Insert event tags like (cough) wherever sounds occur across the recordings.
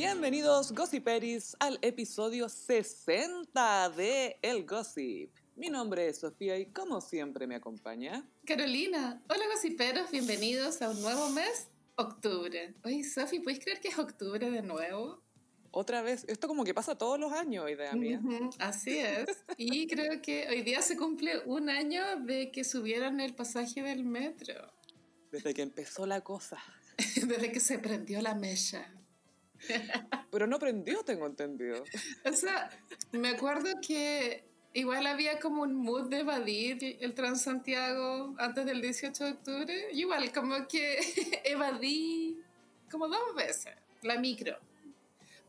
Bienvenidos Gossiperis al episodio 60 de El Gossip. Mi nombre es Sofía y como siempre me acompaña Carolina. Hola gossiperos, bienvenidos a un nuevo mes, octubre. Oye, Sofi, ¿puedes creer que es octubre de nuevo? otra vez. Esto como que pasa todos los años, idea mía. Ujú, así es. Y creo que hoy día se cumple un año de que subieron el pasaje del metro. Desde que empezó la cosa. (laughs) Desde que se prendió la mecha. (laughs) Pero no prendió, tengo entendido. O sea, me acuerdo que igual había como un mood de evadir el Transantiago antes del 18 de octubre. Igual, como que (laughs) evadí como dos veces la micro.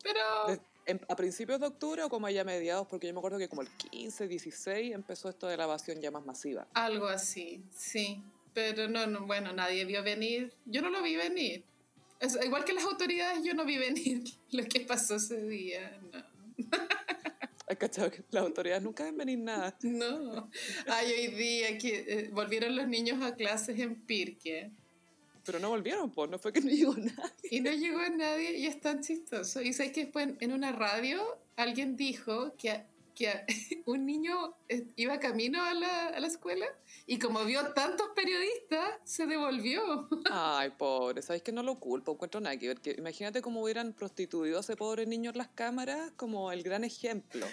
Pero a principios de octubre o como allá a mediados, porque yo me acuerdo que como el 15, 16 empezó esto de la evasión ya más masiva. algo así, sí. Pero no, no, bueno, nadie vio venir. Yo no lo vi venir. Igual que las autoridades, yo no vi venir (laughs) lo que pasó ese día. No. Hay cachado que las autoridades nunca ven venir nada. No. Ay, hoy día que eh, volvieron los niños a clases en Pirque. Pero no volvieron, pues, no fue que no llegó (laughs) nada. Y no llegó nadie y es tan chistoso. Y sabes que después en una radio alguien dijo que, que (laughs) un niño eh, iba camino a la, a la escuela y como vio tantos periodistas, se devolvió. (laughs) Ay, pobre, ¿sabéis que no lo culpo? Encuentro nada que ver. Que imagínate cómo hubieran prostituido a ese pobre niño en las cámaras como el gran ejemplo.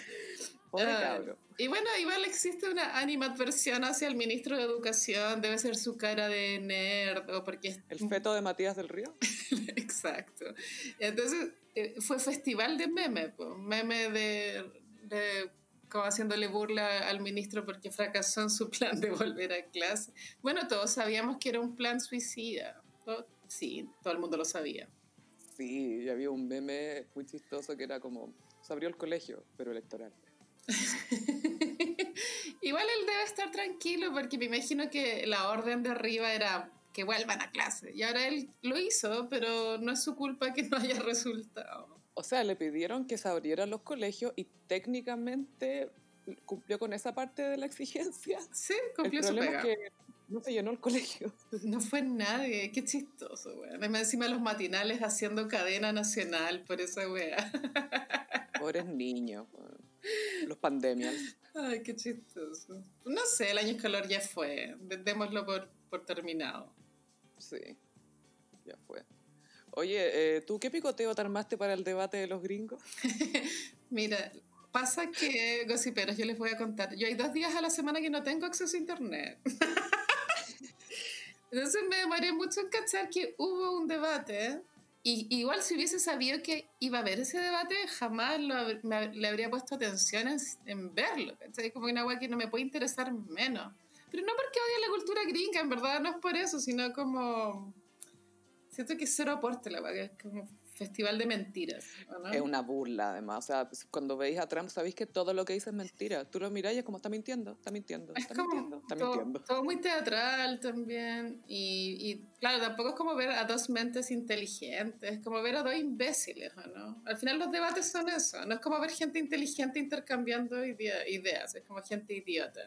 Pobre cabro. Y bueno, igual existe una animadversión hacia el ministro de Educación, debe ser su cara de nerd o porque es... El feto de Matías del Río. (laughs) Exacto. Entonces, eh, fue festival de meme, po, meme de, de como haciéndole burla al ministro porque fracasó en su (laughs) plan de volver a clase. Bueno, todos sabíamos que era un plan suicida. Sí, todo el mundo lo sabía. Sí, y había un meme muy chistoso que era como, se abrió el colegio, pero electoral. (laughs) Igual él debe estar tranquilo porque me imagino que la orden de arriba era que vuelvan a clase. Y ahora él lo hizo, pero no es su culpa que no haya resultado. O sea, le pidieron que se abrieran los colegios y técnicamente cumplió con esa parte de la exigencia. Sí, El cumplió su problema pega. es que no se llenó el colegio. No fue nadie, qué chistoso, weón. Además, encima los matinales haciendo cadena nacional por esa wea. (laughs) Pobres niños, weón. los pandemias. Ay, qué chistoso. No sé, el año escolar ya fue. Démoslo por, por terminado. Sí, ya fue. Oye, eh, ¿tú qué picoteo te armaste para el debate de los gringos? (laughs) Mira, pasa que, gossiperos, yo les voy a contar. Yo hay dos días a la semana que no tengo acceso a internet. (laughs) Entonces me demoré mucho en cachar que hubo un debate. Y igual si hubiese sabido que iba a haber ese debate, jamás lo me- le habría puesto atención en, en verlo. ¿cachai? Como una agua que no me puede interesar menos. Pero no porque odie la cultura gringa, en verdad no es por eso, sino como... Siento que es cero aporte la que es como festival de mentiras. ¿o no? Es una burla, además. O sea, pues, cuando veis a Trump, sabéis que todo lo que dice es mentira. Tú lo miráis y es como, está mintiendo, está mintiendo, Es está mintiendo, está todo, mintiendo. todo muy teatral también. Y, y, claro, tampoco es como ver a dos mentes inteligentes, es como ver a dos imbéciles. Al final los debates son eso, no es como ver gente inteligente intercambiando idea- ideas, es como gente idiota.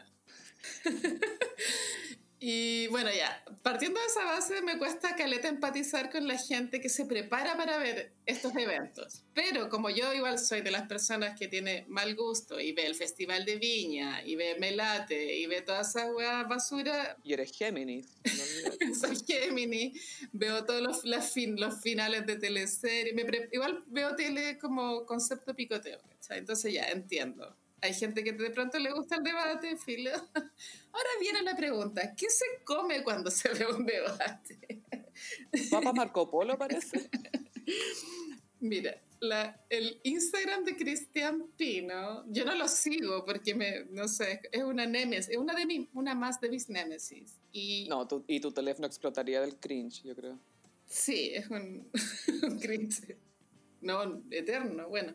(laughs) Y bueno, ya, partiendo de esa base, me cuesta caleta empatizar con la gente que se prepara para ver estos eventos. Pero como yo igual soy de las personas que tiene mal gusto y ve el Festival de Viña, y ve Melate, y ve toda esa weá basura, Y eres Géminis. no (laughs) soy Gemini, veo todos los, las fin- los finales de teleserie, me igual veo tele como concepto picoteo, ¿cachai? Entonces ya, entiendo. Hay gente que de pronto le gusta el debate, filo. (laughs) Ahora viene la pregunta, ¿qué se come cuando se ve un debate? Papa (laughs) Marco Polo parece. Mira, la, el Instagram de Cristian Pino, yo no lo sigo porque me, no sé, es una nemesis, es una, de mi, una más de mis némesis. Y No, tu- y tu teléfono explotaría del cringe, yo creo. Sí, es un, (laughs) un cringe. No, eterno, bueno.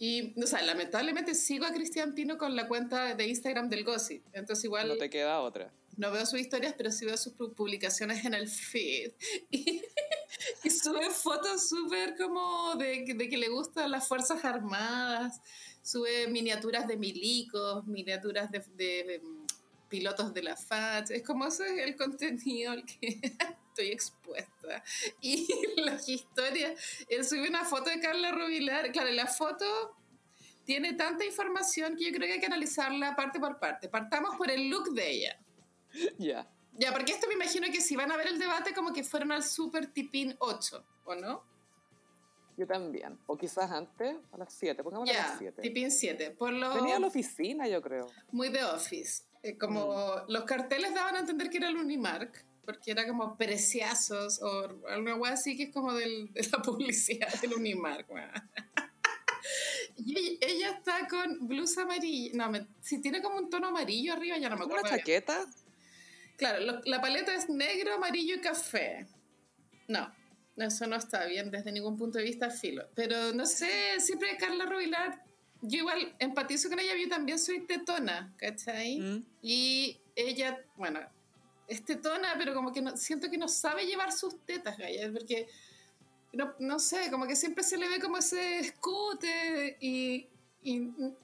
Y, o sea, lamentablemente sigo a Cristian Pino con la cuenta de Instagram del Gossip. Entonces igual No te queda otra. no veo sus historias, pero sí veo sus pu- publicaciones en el feed. (laughs) Y, y sube fotos súper como de, que- de que le gustan las Fuerzas Armadas. Sube miniaturas de milicos, miniaturas de, de, mm, pilotos de la FACH. Es como ese es el contenido al que (laughs) estoy expuesta. (laughs) Y las historias, él subió una foto de Carla Rubilar, claro, la foto tiene tanta información que yo creo que hay que analizarla parte por parte. Partamos por el look de ella. Ya. Ya, porque esto me imagino que si van a ver el debate como que fueron al Super Tipín 8, ¿o no? Yo también. O quizás antes, a las 7. Pongámoslo a Ya, las 7. Tipín 7. Por lo Venía a la oficina, yo creo. muy de office. Eh, como Mm. los carteles daban a entender que era el Unimark, porque era como preciazos o alguna wea así que es como del- de la (laughs) publicidad del wea. Y ella- está con blusa amarilla. No, me- si tiene como un tono amarillo arriba, ya no me ¿Como acuerdo. una bien. chaqueta? Claro, lo- la paleta es negro, amarillo y café. No, eso no está bien desde ningún punto de vista filo. Pero no sé, siempre Carla Rubilar, yo igual empatizo con ella, yo también soy tetona, ¿cachai? Mm. Y ella, bueno, es tetona, pero como que no, siento que no sabe llevar sus tetas, Gaya, porque, no, no sé, como que siempre se le ve como ese escote y...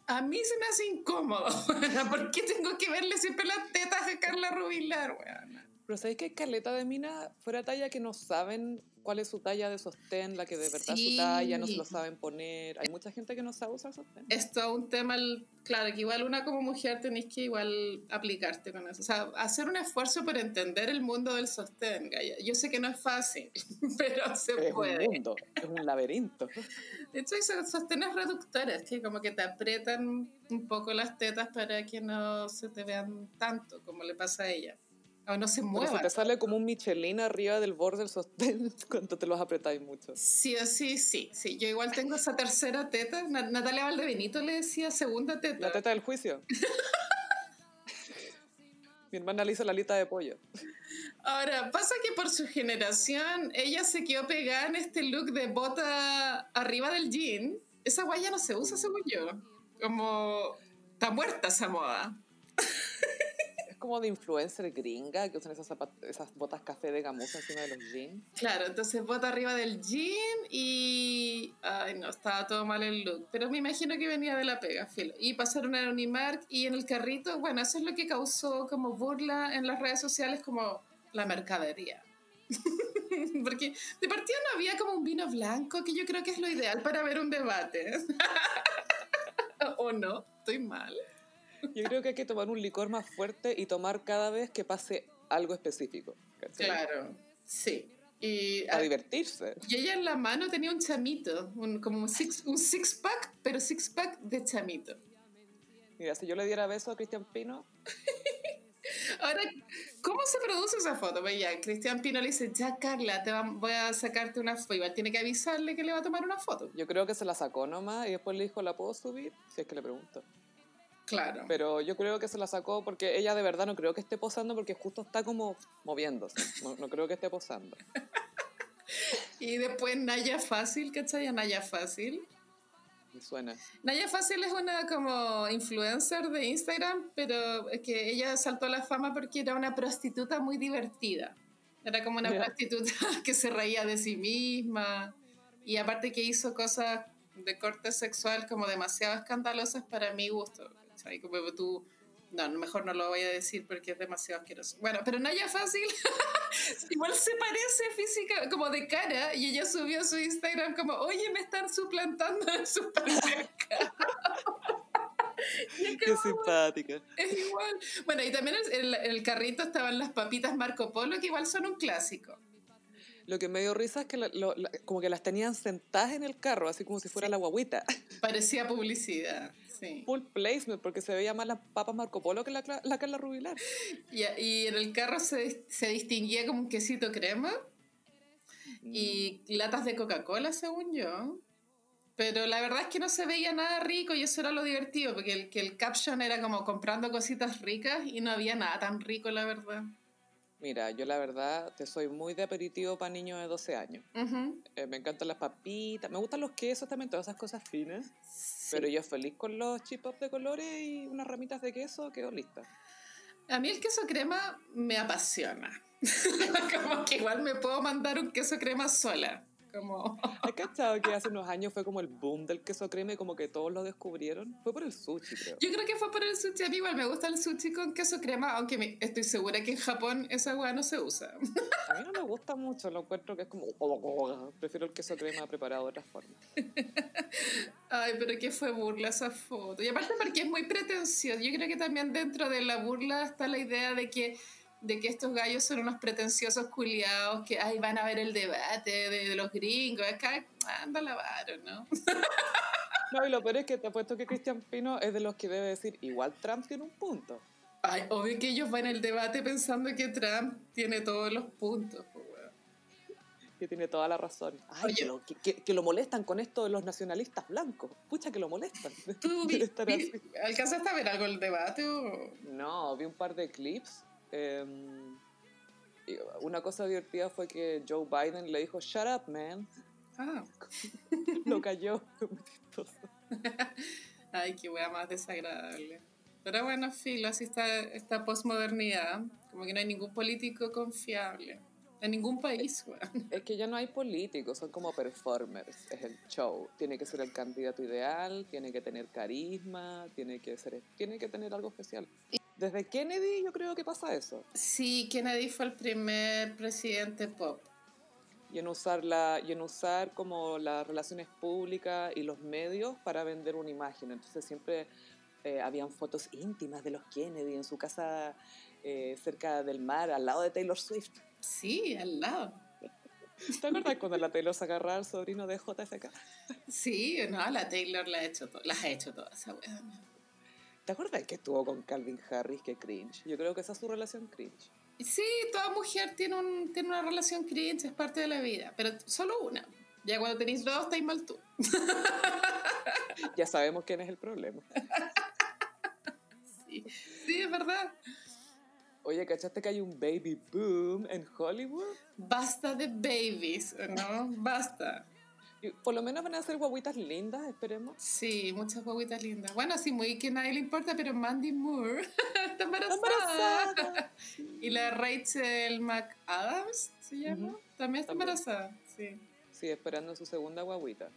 a mí se me hace incómodo. (laughs) ¿Por qué tengo que verle siempre las tetas a Carla Rubilar, weona? Pero ¿sabéis que hay caleta de mina fuera de talla que no saben cuál es su talla de sostén, la que de verdad Sí. su talla, no se lo saben poner? Hay mucha gente que no sabe usar sostén. Esto es un tema, el- claro, que igual una como mujer tenés que igual aplicarte con eso. O sea, hacer un esfuerzo por entender el mundo del sostén, Gaya. Yo sé que no es fácil, (laughs) pero se Es un puede. mundo, es un laberinto. De hecho, hay so- sostenes reductores que como que te aprietan un poco las tetas para que no se te vean tanto como le pasa a ella. O no se Pero se te sale como un Michelin arriba del borde del sostén (laughs) cuando te los apretáis mucho. Sí sí, sí, sí. Yo igual tengo esa tercera teta. Na- Natalia Valdebenito le decía segunda teta. La teta del juicio. (laughs) Mi hermana le hizo la alita de pollo. Ahora, pasa que por su generación, ella se quedó pegada en este look de bota arriba del jean. Esa guaya no se usa, según yo. Como... Está muerta esa moda. Como de influencer gringa que usan esas, esas botas café de gamuza encima de los jeans. Claro, entonces bota arriba del jean y... Ay, no, estaba todo mal el look. Pero me imagino que venía de la pega, filo. Y pasaron a Unimark y en el carrito, bueno, eso es lo que causó como burla en las redes sociales como la mercadería. (laughs) Porque de partida no había como un vino blanco, que yo creo que es lo ideal para ver un debate. (laughs) ¿O no? Estoy mal. Yo creo que hay que tomar un licor más fuerte y tomar cada vez que pase algo específico. ¿cachai? Claro, sí. Y, Para divertirse. y ella en la mano tenía un chamito, un, como un six, un six pack, pero six pack de chamito. Mira, si yo le diera beso a Cristian Pino, (laughs) Ahora, ¿cómo se produce esa foto? Pues ya, Cristian Pino le dice, ya Carla, te va- voy a sacarte una foto. Igual tiene que avisarle que le va a tomar una foto. yo creo que se la sacó nomás y después le dijo, ¿la puedo subir? Si es que le pregunto. Claro. Pero yo creo que se la sacó porque ella de verdad no creo que esté posando porque justo está como moviéndose. No, no creo que esté posando. (laughs) Y después Naya Fácil, ¿cachai? Naya Fácil. Me suena. Naya Fácil es una como influencer de Instagram, pero es que ella saltó a la fama porque era una prostituta muy divertida. Era como una prostituta (laughs) que se reía de sí misma y aparte que hizo cosas de corte sexual como demasiado escandalosas para mi gusto. ¿Cachai? Como tú, no, mejor no lo voy a decir porque es demasiado asqueroso. Bueno, pero Naya Fácil (laughs) igual se parece física, como de cara, y ella subió a su Instagram como, oye, me están suplantando en (laughs) es Qué como, simpática. es igual. Bueno, y también en el, el carrito estaban las papitas Marco Polo, que igual son un clásico. Lo que me dio risa es que lo- como que las tenían sentadas en el carro, así como si fuera la guaguita. Parecía publicidad, sí. Full placement, porque se veía más las papas Marco Polo que la, la Carla Rubilar. Y, y en el carro se, se distinguía como un quesito crema y latas de Coca-Cola, según yo. Pero la verdad es que no se veía nada rico y eso era lo divertido, porque el, que el caption era como comprando cositas ricas y no había nada tan rico, la verdad. Mira, yo la verdad te soy muy de aperitivo para niños de 12 años. Ujú. Eh, me encantan las papitas, me gustan los quesos también, todas esas cosas finas. Sí. Pero yo feliz con los chip de colores y unas ramitas de queso, quedo lista. A mí el queso crema me apasiona. (laughs) como que igual me puedo mandar un queso crema sola. Como... ¿Has cachado que hace unos años fue como el boom del queso crema y como que todos lo descubrieron? Fue por el sushi, creo. Yo creo que fue por el sushi. A mí igual me gusta el sushi con queso crema, aunque me- estoy segura que en Japón esa hueá no se usa. A mí no me gusta mucho, lo encuentro que es como... Prefiero el queso crema preparado de otra forma. Ay, pero que fue burla esa foto. Y aparte porque es muy pretencioso. Yo creo que también dentro de la burla está la idea de que, de que estos gallos son unos pretenciosos culiados que ay, van a ver el debate de, de los gringos. Acá, anda la varo, ¿no? (laughs) No, y lo peor es que te apuesto que Cristian Pino es de los que debe decir, igual Trump tiene un punto. Ay, obvio que ellos van al debate pensando que Trump tiene todos los puntos. Que tiene toda la razón. Ay, Oye. que, lo, que- que- lo molestan con esto de los nacionalistas blancos. Pucha que lo molestan. ¿Tú (laughs) vi- vi- alcanzaste a ver algo del debate? O... No, vi un par de clips. Eh, y una cosa divertida fue que Joe Biden le dijo, shut up, man. Ah, (laughs) Lo cayó. Fue muy chistoso. ay, qué wea más desagradable. Pero bueno, filo, así está esta posmodernidad. Como que no hay ningún político confiable. En ningún país. Es que ya no hay políticos, son como performers. Es el show. Tiene que ser el candidato ideal, tiene que tener carisma, tiene que, ser, tiene que tener algo especial. Desde Kennedy yo creo que pasa eso. Sí, Kennedy fue el primer presidente pop. Y en usar, la, y en usar como las relaciones públicas y los medios para vender una imagen. Entonces siempre eh, habían fotos íntimas de los Kennedy en su casa eh, cerca del mar, al lado de Taylor Swift. Sí, al lado. (laughs) ¿Te acuerdas cuando la Taylor se agarraba al sobrino de JFK? Sí, no, la Taylor la ha hecho las ha hecho todas esa weón. ¿Te acuerdas que estuvo con Calvin Harris? Que cringe. Yo creo que esa es su relación cringe. Sí, toda mujer tiene, un, tiene una relación cringe, es parte de la vida, pero solo una. Ya cuando tenéis dos, estáis mal tú. (laughs) Ya sabemos quién es el problema. Sí, sí, es verdad. Oye, ¿cachaste que hay un baby boom en Hollywood? Basta de babies, ¿no? Basta. Por lo menos van a ser guaguitas lindas, esperemos. Sí, muchas guaguitas lindas. Bueno, sí, muy que a nadie le importa, pero Mandy Moore (laughs) está embarazada. embarazada. Y la Rachel McAdams, ¿se llama? También está también. embarazada, sí. Sí, esperando su segunda guaguita.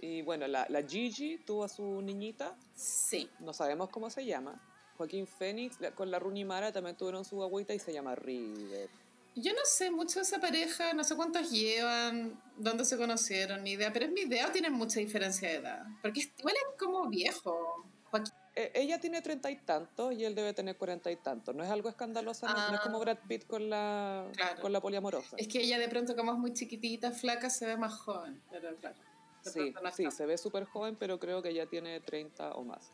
Y bueno, la, la Gigi tuvo a su niñita, Sí. no sabemos cómo se llama. Joaquín Phoenix la- con la Rooney Mara también tuvieron su guaguita y se llama River. Yo no sé mucho de esa pareja, no sé cuántos llevan, dónde se conocieron, ni idea, pero es mi idea o tienen mucha diferencia de edad. Porque igual es como viejo. Joaquín. Eh, ella tiene treinta y tantos y él debe tener cuarenta y tantos. No es algo escandaloso, no- no es Ah. como Brad Pitt con la, Claro. con la poliamorosa. Es que ella de pronto, como es muy chiquitita, flaca, se ve más joven. Pero claro. Sí, no sí, se ve súper joven, pero creo que ya tiene 30 o más.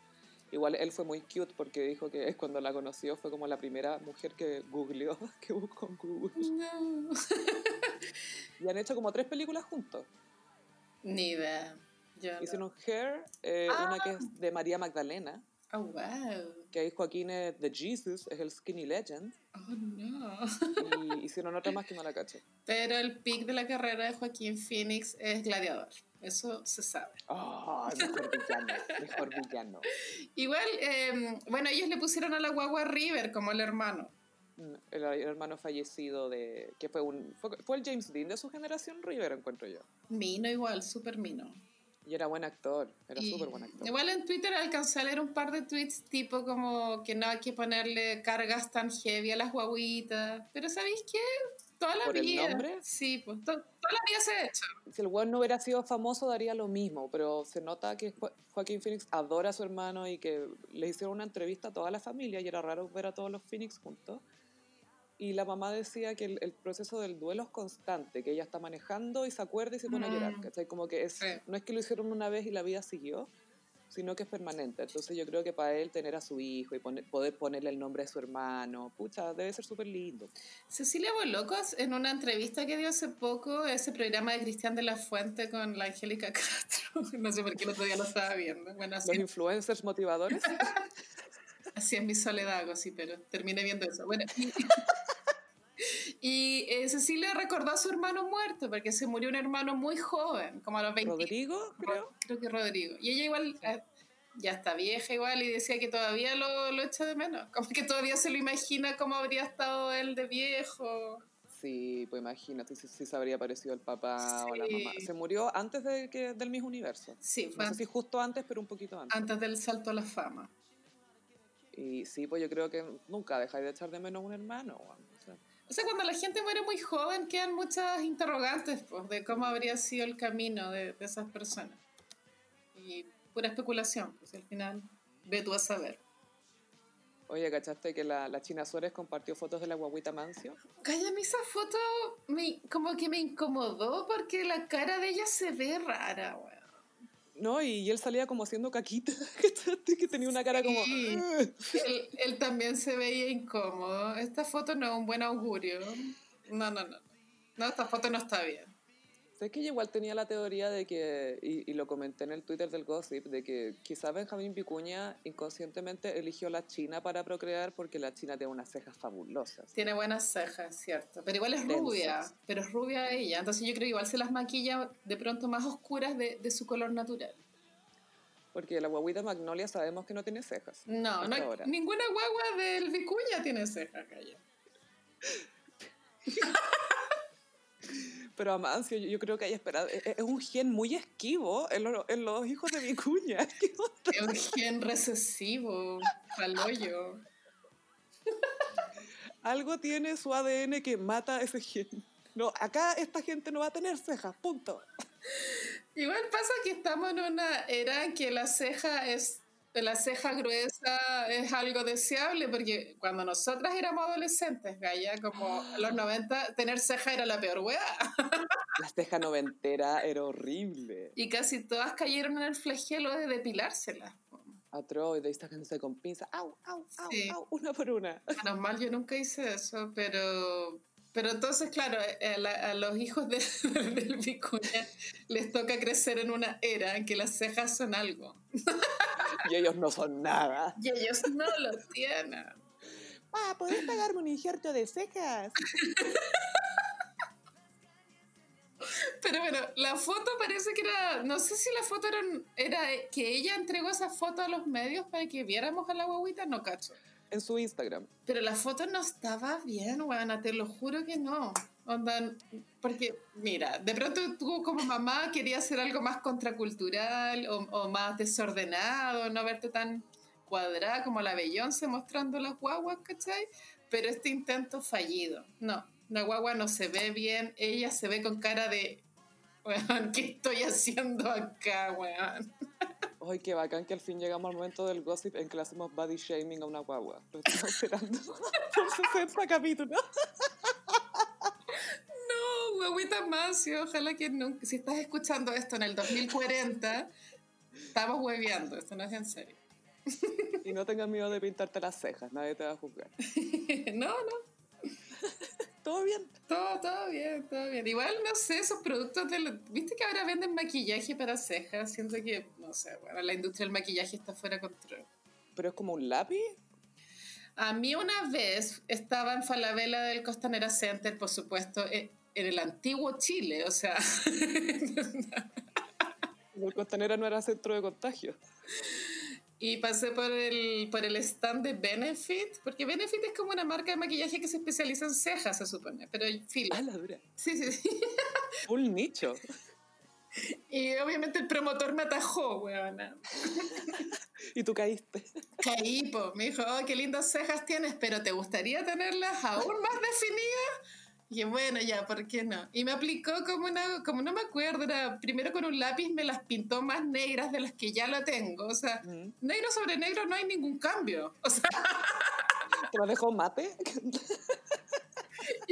Igual él fue muy cute porque dijo que (laughs) cuando la conoció fue como la primera mujer que googleó, (laughs) que buscó en Google. No. (laughs) Y han hecho como tres películas juntos. Ni idea. Yo no. Hicieron Hair, eh, Ah. una que es de María Magdalena, Oh, wow. que ahí Joaquín es The Jesus, es el Skinny Legend, Oh, no. y hicieron otra más que no la caché. Pero el pic de la carrera de Joaquín Phoenix es gladiador. Eso se sabe. ¡Ah! mejor villano, mejor villano. (laughs) Igual, eh, bueno, ellos le pusieron a la guagua River como el hermano. Mm, El, el hermano fallecido de... que fue un fue, fue el James Dean de su generación, River, encuentro yo. Mino igual, súper mino. Y era buen actor, era súper buen actor. Igual en Twitter alcancé a leer un par de tweets tipo como que no hay que ponerle cargas tan heavy a las guaguitas. Pero ¿sabéis qué? Toda la ¿Por el vida. nombre? Sí, pues to- toda la vida se ha hecho. Si el weón no hubiera sido famoso, daría lo mismo, pero se nota que Jo- Joaquín Phoenix adora a su hermano y que le hicieron una entrevista a toda la familia y era raro ver a todos los Phoenix juntos. Y la mamá decía que el, el proceso del duelo es constante, que ella está manejando y se acuerda y se pone a llorar. Mm. ¿cachai? Como que es, Sí. no es que lo hicieron una vez y la vida siguió, sino que es permanente. Entonces yo creo que para él tener a su hijo y pone- poder ponerle el nombre de su hermano, pucha, debe ser súper lindo. Cecilia Bolocos, en una entrevista que dio hace poco, ese programa de Cristian de la Fuente con la Angélica Castro, (laughs) no sé por qué el otro día lo estaba viendo. Bueno, así, Los influencers motivadores. (laughs) así es mi soledad, algo así, pero terminé viendo eso. Bueno, (laughs) y, eh, Cecilia recordó a su hermano muerto, porque se murió un hermano muy joven, como a los 20 Rodrigo, creo. creo que Rodrigo. Y ella igual, eh, ya está vieja igual, y decía que todavía lo, lo echa de menos. (laughs) Como que todavía se lo imagina cómo habría estado él de viejo. Sí, pues imagínate si, si se habría parecido el papá o la Sí. mamá. Se murió antes de que, del Miss Universo. Sí, fue No sé si justo antes, pero un poquito antes. antes del salto a la fama. Y sí, pues yo creo que nunca dejáis de echar de menos a un hermano. weón. O sea, cuando la gente muere muy joven quedan muchas interrogantes pues, de cómo habría sido el camino de, de esas personas. Y pura especulación, pues al final ve tú a saber. Oye, ¿cachaste que la, la China Suárez compartió fotos de la guaguita Mancio? Cállame, esa foto me, como que me incomodó porque la cara de ella se ve rara, weón. No, y, y él salía como haciendo caquita. (laughs) Que tenía una cara como... Él, él también se veía incómodo. Esta foto no es un buen augurio. No, no, no. No, esta foto no está bien. Sé que yo igual tenía la teoría de que, y, y lo comenté en el Twitter del Gossip, de que quizás Benjamín Vicuña inconscientemente eligió la China para procrear porque la China tiene unas cejas fabulosas. Tiene buenas cejas, cierto. Pero igual es Densas. rubia. Pero es rubia ella. Entonces yo creo que igual se las maquilla de pronto más oscuras de, de su color natural. Porque la guaguita Magnolia sabemos que no tiene cejas. No, no ahora. ninguna guagua del Vicuña tiene cejas, calla. (laughs) Pero Amancio, yo, yo creo que hay esperado. Es, es un gen muy esquivo en, lo- en los hijos de Vicuña. (laughs) Es un gen recesivo, hoyo. Algo tiene su ADN que mata ese gen. No, acá esta gente no va a tener cejas, punto. Igual pasa que estamos en una era en que la ceja es la ceja gruesa es algo deseable porque cuando nosotras éramos adolescentes, Gaya, como los (gasps) 90, tener ceja era la peor weá. La ceja noventera era horrible. Y casi todas cayeron en el flagelo de depilárselas. Atroz, de sacándose con pinza. Au, au, au, Sí. au, una por una. Menos mal, yo nunca hice eso, pero... Pero entonces, claro, a, la- a los hijos de, (laughs) del Vicuña les toca crecer en una era en que las cejas son algo. (laughs) Y ellos no son nada. Y ellos no lo tienen. Ah, ¿podés pagarme un injerto de cejas? Pero bueno, la foto parece que era, no sé si la foto era, era que ella entregó esa foto a los medios para que viéramos a la guaguita, no cacho. En su Instagram. Pero la foto no estaba bien, weana, te lo juro que no. Porque, mira, de pronto tú como mamá querías hacer algo más contracultural o, o más desordenado, no verte tan cuadrada como la Beyoncé mostrando las guaguas, ¿cachai? Pero este intento fallido. No, la guagua no se ve bien, ella se ve con cara de, weón, ¿qué estoy haciendo acá, weón? (laughs) Ay, qué bacán que al fin llegamos al momento del gossip en que le hacemos body shaming a una guagua. Lo estamos esperando (laughs) por 60 capítulos. No, guaguita Macio, ojalá que nunca, si estás escuchando esto en el 2040, estamos hueveando, esto no es en serio. Y no tengas miedo de pintarte las cejas, nadie te va a juzgar. (laughs) No, no, ¿Todo bien? todo, todo bien, todo bien. Igual, no sé, esos productos de... lo- ¿Viste que ahora venden maquillaje para cejas? Siento que, no sé, bueno, la industria del maquillaje está fuera de control. ¿Pero es como un lápiz? A mí una vez estaba en Falabella del Costanera Center, por supuesto, e- en el antiguo Chile, o sea... (laughs) El costanera no era centro de contagio. Y pasé por el, por el stand de Benefit, porque Benefit es como una marca de maquillaje que se especializa en cejas, se supone, pero filo. Ah, la dura. Sí, sí, sí. (laughs) Full nicho. Y obviamente el promotor me atajó, weona. (laughs) Y tú caíste. Caí, po. Me dijo, oh, qué lindas cejas tienes, pero ¿te gustaría tenerlas aún más definidas? Dije, bueno, ya, ¿por qué no? Y me aplicó como una, como no me acuerdo, era primero con un lápiz me las pintó más negras de las que ya la tengo. O sea, Mm. negro sobre negro no hay ningún cambio. O sea, ¿Te lo dejó mate?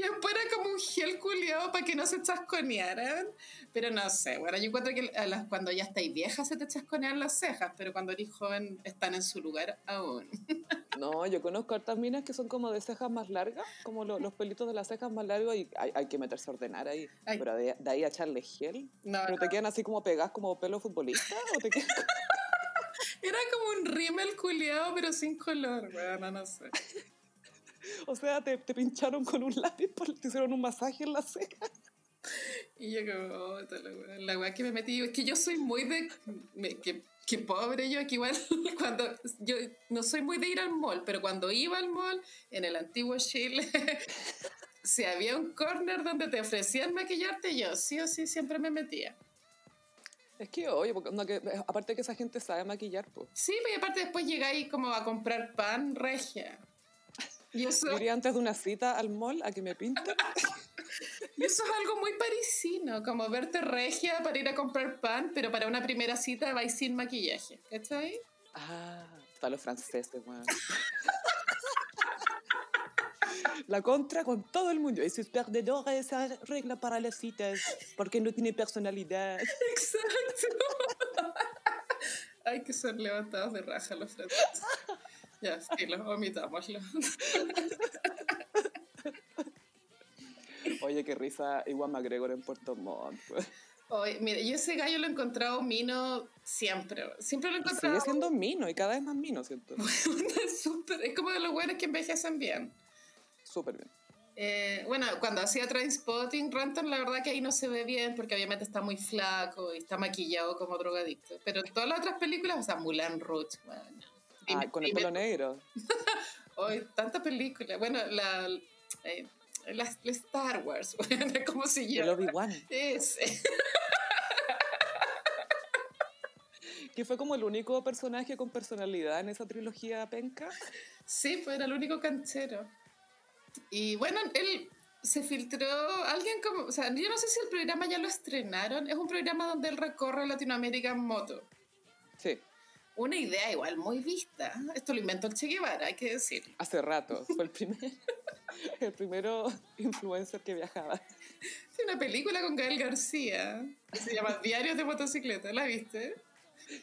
Y después era como un gel culiado para que no se chasconearan. Pero no sé, bueno, yo encuentro que a las- cuando ya estáis viejas se te chasconean las cejas, pero cuando eres joven están en su lugar aún. (laughs) No, yo conozco hartas minas que son como de cejas más largas, como lo- los pelitos de las cejas más largos y hay, hay que meterse a ordenar ahí. Ay. Pero de, de ahí a echarle gel. No, ¿Pero te quedan así como pegadas como pelo futbolista? ¿O te quedan (laughs) Era como un rímel culiado, pero sin color, bueno, no sé. (laughs) (laughs) O sea, te, te pincharon con un lápiz, por- te hicieron un masaje en la ceja. Y yo como, oh, la weá que me metí, es que yo soy muy de, me- que, que pobre yo, que igual (laughs) cuando, yo no soy muy de ir al mall, pero cuando iba al mall, en el antiguo Chile, (laughs) si había un corner donde te ofrecían maquillarte, yo sí o sí siempre me metía. Es que, oye, porque, onda que, aparte que esa gente sabe maquillar, pues. Sí, pero aparte después llegáis como a comprar pan regia. Y eso, Yo iría antes de una cita al mall a que me pinten. (laughs) y eso es algo muy parisino, como verte regia para ir a comprar pan, pero para una primera cita vais sin maquillaje, ¿cachai? ah, están los franceses, weón. La contra con todo el mundo. Esos perdedores esa regla para las citas porque no tiene personalidad. Exacto. (laughs) Hay que ser levantados de raja los franceses. Ya, sí, los omitámoslo. Oye, qué risa Iwan McGregor en Puerto Montt. pues. Oye, mira, yo ese gallo lo he encontrado mino siempre. Siempre lo he Y Sigue encontrado. siendo mino y cada vez más mino, siento. (laughs) Es como de los buenos que envejecen bien. Súper bien. Eh, bueno, cuando hacía Trainspotting, Ranton, la verdad que ahí no se ve bien porque obviamente está muy flaco y está maquillado como drogadicto. Pero en todas las otras películas, o sea, Mulan Rouge, bueno. Ah, con el pelo negro. (laughs) Hoy, tanta película. Bueno, la, eh, la, la Star Wars, (laughs) ¿cómo se El llama? Obi-Wan. Ese. (laughs) Que fue como el único personaje con personalidad en esa trilogía penca. Sí, pues era el único canchero. Y bueno, él se filtró, alguien como, o sea, yo no sé si el programa ya lo estrenaron, es un programa donde él recorre Latinoamérica en moto. Sí, Una idea igual muy vista. Esto lo inventó el Che Guevara, hay que decir. hace rato. Fue el primer, (laughs) el primero influencer que viajaba. Hay una película con Gael García que se llama Diarios de motocicleta, ¿la viste?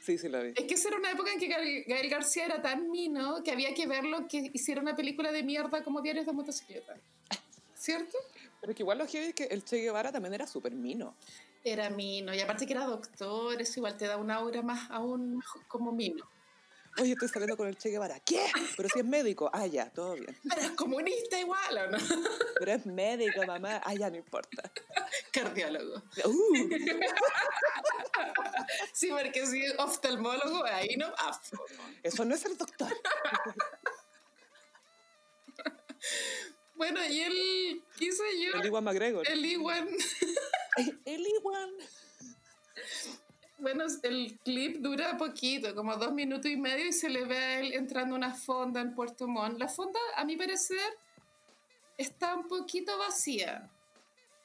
Sí, sí la vi. Es que esa era una época en que Gael, García era tan mino que había que verlo que hiciera una película de mierda como Diarios de motocicleta. ¿Cierto? Pero que igual lo heavy es que el Che Guevara también era súper mino. Era mino, y aparte que era doctor, eso igual te da una aura más aún como mino. Oye, estoy saliendo con el Che Guevara. ¿Qué? Pero si es médico. Ah, ya, todo bien. Pero es comunista igual, ¿o no? Pero es médico, mamá. Ah, ya, no importa. Cardiólogo. Uh, Sí, porque si es oftalmólogo, ahí no. Eso no es el doctor. Bueno, y él, ¿qué hice yo? El Iwan McGregor. El Iwan. El Iwan. Bueno, el clip dura poquito, como dos minutos y medio, y se le ve a él entrando a una fonda en Puerto Montt. La fonda, a mi parecer, está un poquito vacía.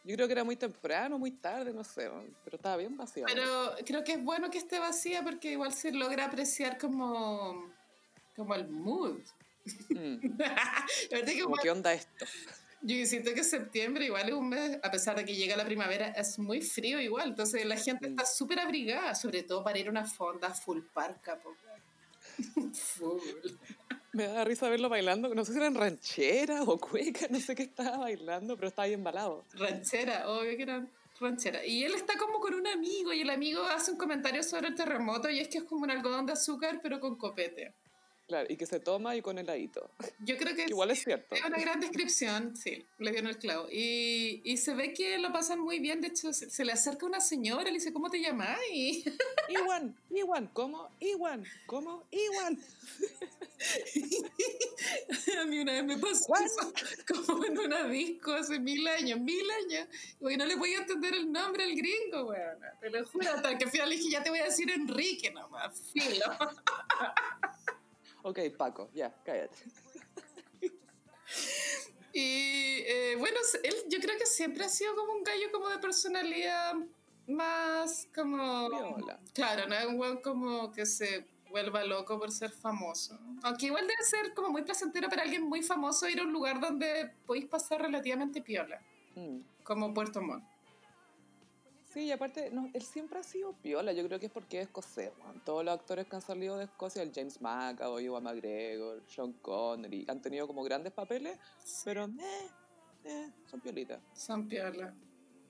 Yo creo que era muy temprano, muy tarde, no sé. Pero estaba bien vacío. Pero creo que es bueno que esté vacía porque igual se logra apreciar como, como el mood. Mm, (laughs) como, ¿qué onda esto? Yo siento que septiembre igual es un mes, a pesar de que llega la primavera, es muy frío igual. Entonces la gente está súper abrigada, sobre todo para ir a una fonda full parca. full. Me da risa verlo bailando. No sé si eran rancheras o cuecas, no sé qué estaba bailando, pero estaba bien embalado. Ranchera, obvio que era ranchera. Y él está como con un amigo y el amigo hace un comentario sobre el terremoto y es que es como un algodón de azúcar pero con copete. Claro, y que se toma y con heladito. (laughs) Yo creo que es, Igual es cierto. es una gran descripción, sí, le dio en el clavo. Y, y se ve que lo pasan muy bien, de hecho se, se le acerca una señora, le dice, ¿cómo te llamas? Y (laughs) Iwan, Iwan, ¿cómo? Iwan, ¿cómo? Iwan. (laughs) a mí una vez me pasó eso, como en una disco hace mil años, mil años, y no le podía entender el nombre al gringo, weón. Te lo juro, hasta que le dije, ya te voy a decir Enrique nomás, filo. Ok, Paco, ya, cállate. (laughs) Y eh, bueno, él yo creo que siempre ha sido como un gallo como de personalidad más como... Viola. Claro, no es un weón como que se vuelva loco por ser famoso. Aunque igual debe ser como muy placentero para alguien muy famoso ir a un lugar donde podéis pasar relativamente piola, Mm. como Puerto Montt. Sí, y aparte, no, él siempre ha sido piola. Yo creo que es porque es escocés, weón. Todos los actores que han salido de Escocia, el James McAvoy, Ewan McGregor, Sean Connery, han tenido como grandes papeles, pero eh, eh, son piolitas. Son piola.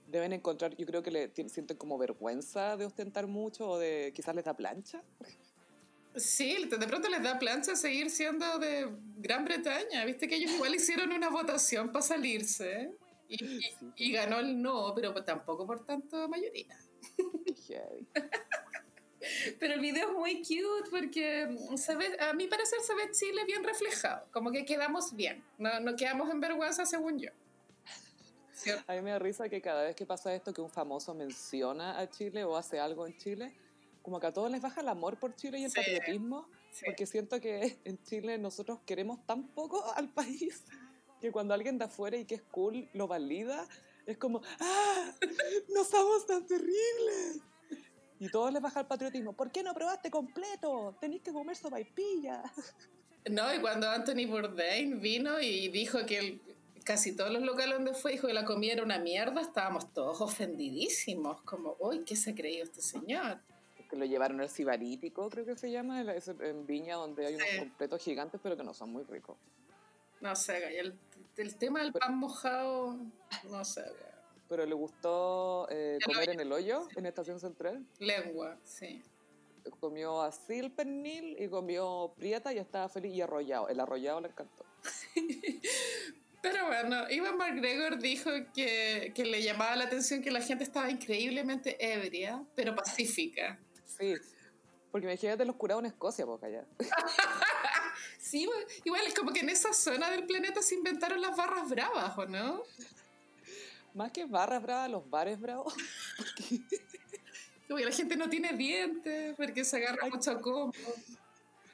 Deben encontrar, yo creo que le sienten como vergüenza de ostentar mucho o de quizás les da plancha. Sí, de pronto les da plancha seguir siendo de Gran Bretaña. Viste que ellos igual hicieron una votación para salirse. Y, (laughs) y- Sí. y ganó el no, pero tampoco por tanto mayoría. (laughs) Pero el video es muy cute porque se ve, a mi parecer se ve Chile bien reflejado. Como que quedamos bien. No, no quedamos en vergüenza según yo. ¿cierto? (laughs) A mí me da risa que cada vez que pasa esto, que un famoso menciona a Chile o hace algo en Chile, como que a todos les baja el amor por Chile y el Sí. patriotismo, Sí. porque siento que en Chile nosotros queremos tan poco al país que cuando alguien de afuera y que es cool lo valida, es como, ¡ah! ¡No somos tan terribles! Y todos les baja el patriotismo. ¿Por qué no probaste completo? Tenéis que comer sopaipilla. No, y cuando Anthony Bourdain vino y dijo que el- casi todos los locales donde fue dijo que la comida era una mierda, estábamos todos ofendidísimos, como, uy, ¿qué se ha creído este señor? Que lo llevaron al cibarítico, creo que se llama, en Viña, donde hay unos Sí. completos gigantes, pero que no son muy ricos. No sé, el, el tema del pan mojado, no sé. Pero le gustó eh, comer en el hoyo, en Estación Central. lengua, sí. Comió así el pernil y comió prieta y estaba feliz y arrollado. El arrollado le encantó. (laughs) Pero bueno, Ivan McGregor dijo que, que le llamaba la atención que la gente estaba increíblemente ebria, pero pacífica. Sí, porque imagínate los curados en Escocia, pues allá. (laughs) Sí, igual es como que en esa zona del planeta se inventaron las barras bravas, ¿o no? Más que barras bravas, los bares bravos. (laughs) Como que la gente no tiene dientes porque se agarra Ay. mucho a combo.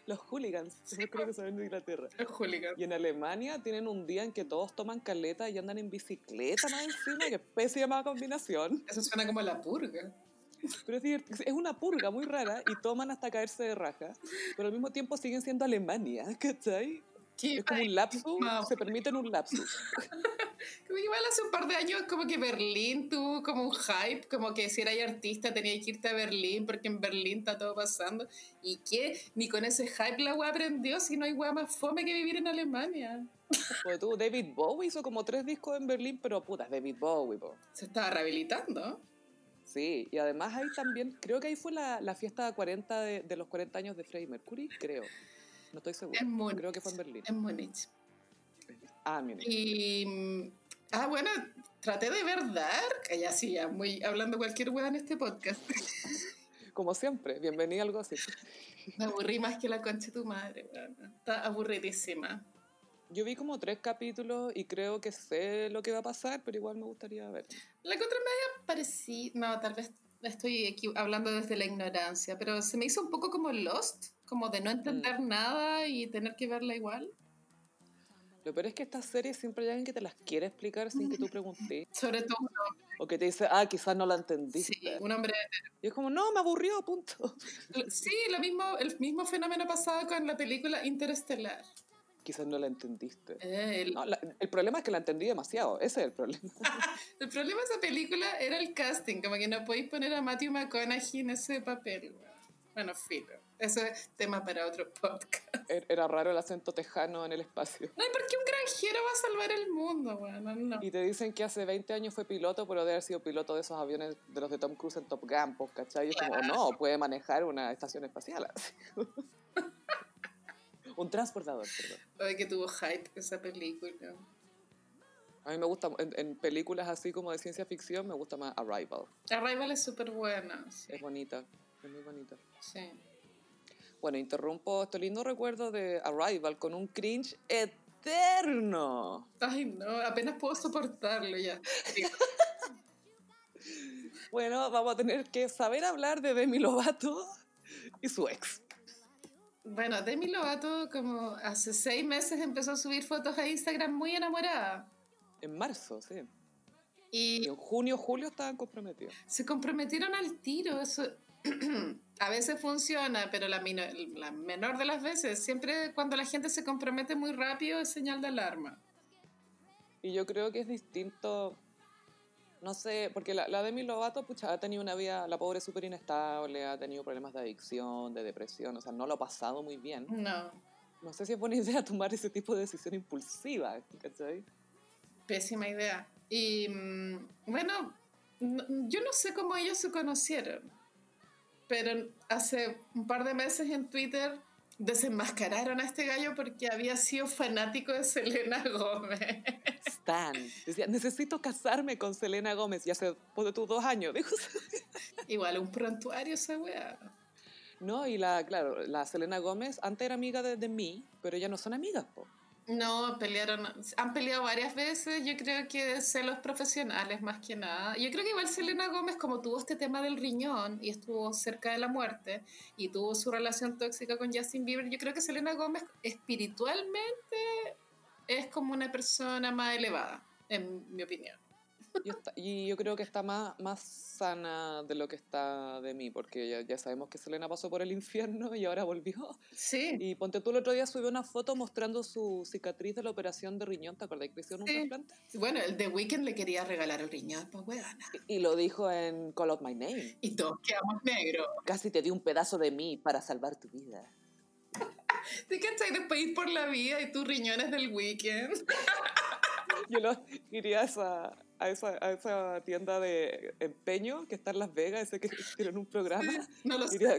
Los hooligans, yo creo que son de Inglaterra. El hooligan. Y en Alemania tienen un día en que todos toman caleta y andan en bicicleta más encima, que pésima combinación. Eso suena como la purga. Pero es, divert- es una purga muy rara y toman hasta caerse de raja, pero al mismo tiempo siguen siendo Alemania, ¿cachai? Que Es como un lapsus, se permiten un lapsus. (laughs) como igual hace un par de años como que Berlín tuvo como un hype, como que si eras artista tenías que irte a Berlín porque en Berlín está todo pasando. ¿Y qué? Ni con ese hype la wea aprendió si no hay wea más fome que vivir en Alemania. Porque tú, David Bowie hizo como tres discos en Berlín, pero puta, es David Bowie, po. Se estaba rehabilitando. Sí, y además ahí también, creo que ahí fue la, la fiesta 40 de, de los 40 años de Freddie Mercury, creo. No estoy segura. En Múnich. Creo que fue en Berlín. En Múnich. Ah, Múnich. Y. mm, Ah, bueno, traté de ver Dark. Ya sí, ya, muy hablando cualquier wea en este podcast. (laughs) Como siempre, bienvenida al gossip. Me aburrí más que la concha de tu madre, weón. Está aburridísima. Yo vi como tres capítulos y creo que sé lo que va a pasar, pero igual me gustaría ver. La encontré media parecida. No, tal vez estoy equi- hablando desde la ignorancia, pero se me hizo un poco como Lost, como de no entender nada y tener que verla igual. Lo peor es que estas series siempre hay alguien que te las quiere explicar sin que tú (laughs) preguntes. Sobre todo, O que te dice, ah, quizás no la entendiste. sí, un hombre. Y es como, no, me aburrió, punto. Sí, lo mismo, el mismo fenómeno pasado con la película Interestelar. Quizás no la entendiste. Eh, el, No, la- el problema es que la entendí demasiado. Ese es el problema. (laughs) el problema de esa película era el casting, como que no podéis poner a Matthew McConaughey en ese papel. Bueno, filo. Eso es tema para otro podcast. Er- Era raro el acento tejano en el espacio. No, ¿y por qué un granjero va a salvar el mundo, weón? No, no. Y te dicen que hace 20 años fue piloto, pero debe haber sido piloto de esos aviones de los de Tom Cruise en Top Gun, pues, ¿cachai? Y es como, no, puede manejar una estación espacial. (laughs) Un transportador, perdón. Ay, que tuvo hype esa película. A mí me gusta, en, en películas así como de ciencia ficción, me gusta más Arrival. Arrival es súper buena. Sí. Es bonita, es muy bonita. sí. Bueno, interrumpo este lindo recuerdo de Arrival con un cringe eterno. Ay, no, apenas puedo soportarlo ya. (laughs) Bueno, vamos a tener que saber hablar de Demi Lovato y su ex. Bueno, Demi Lovato como hace seis meses empezó a subir fotos a Instagram muy enamorada. En marzo, sí. Y Y en junio, julio estaban comprometidos. se comprometieron al tiro. Eso (clears throat) a veces funciona, pero la menor de las veces, siempre cuando la gente se compromete muy rápido es señal de alarma. Y yo creo que es distinto, no sé, porque la, la Demi Lovato, pucha, ha tenido una vida, la pobre súper inestable, ha tenido problemas de adicción, de depresión, o sea, no lo ha pasado muy bien. No, No sé si es buena idea (laughs) tomar ese tipo de decisión impulsiva, ¿cachai? pésima idea. Y mm, bueno, no- yo no sé cómo ellos se conocieron, pero hace un par de meses en Twitter desenmascararon a este gallo porque había sido fanático de Selena (laughs) Gómez. Stan. Decía, necesito casarme con Selena Gómez. Y hace, ponte tú, dos años. Dijo, (laughs) Igual un prontuario esa weá. no, y la, claro, la Selena Gómez antes era amiga de, de mí, pero ya no son amigas, po. No, pelearon, han peleado varias veces, yo creo que celos profesionales más que nada. Yo creo que igual Selena Gómez, como tuvo este tema del riñón y estuvo cerca de la muerte y tuvo su relación tóxica con Justin Bieber, yo creo que Selena Gómez espiritualmente es como una persona más elevada, en mi opinión. Y, está- y yo creo que está más, más sana de lo que está de mí, porque ya, ya sabemos que Selena pasó por el infierno y ahora volvió. Sí, Y ponte tú el otro día subió una foto mostrando su cicatriz de la operación de riñón, ¿te acuerdas que hicieron un Sí. trasplante? bueno, el The Weeknd le quería regalar el riñón, pues huevona. Y lo dijo en Call Out My Name. Y todos quedamos negros. Casi te di un pedazo de mí para salvar tu vida. ¿Te cachai después ir por la vida y tus riñones del Weeknd? Yo lo iría a esa, a esa, a esa tienda de empeño que está en Las Vegas, ese que (laughs) tienen un programa. (laughs) No lo sé. Diría,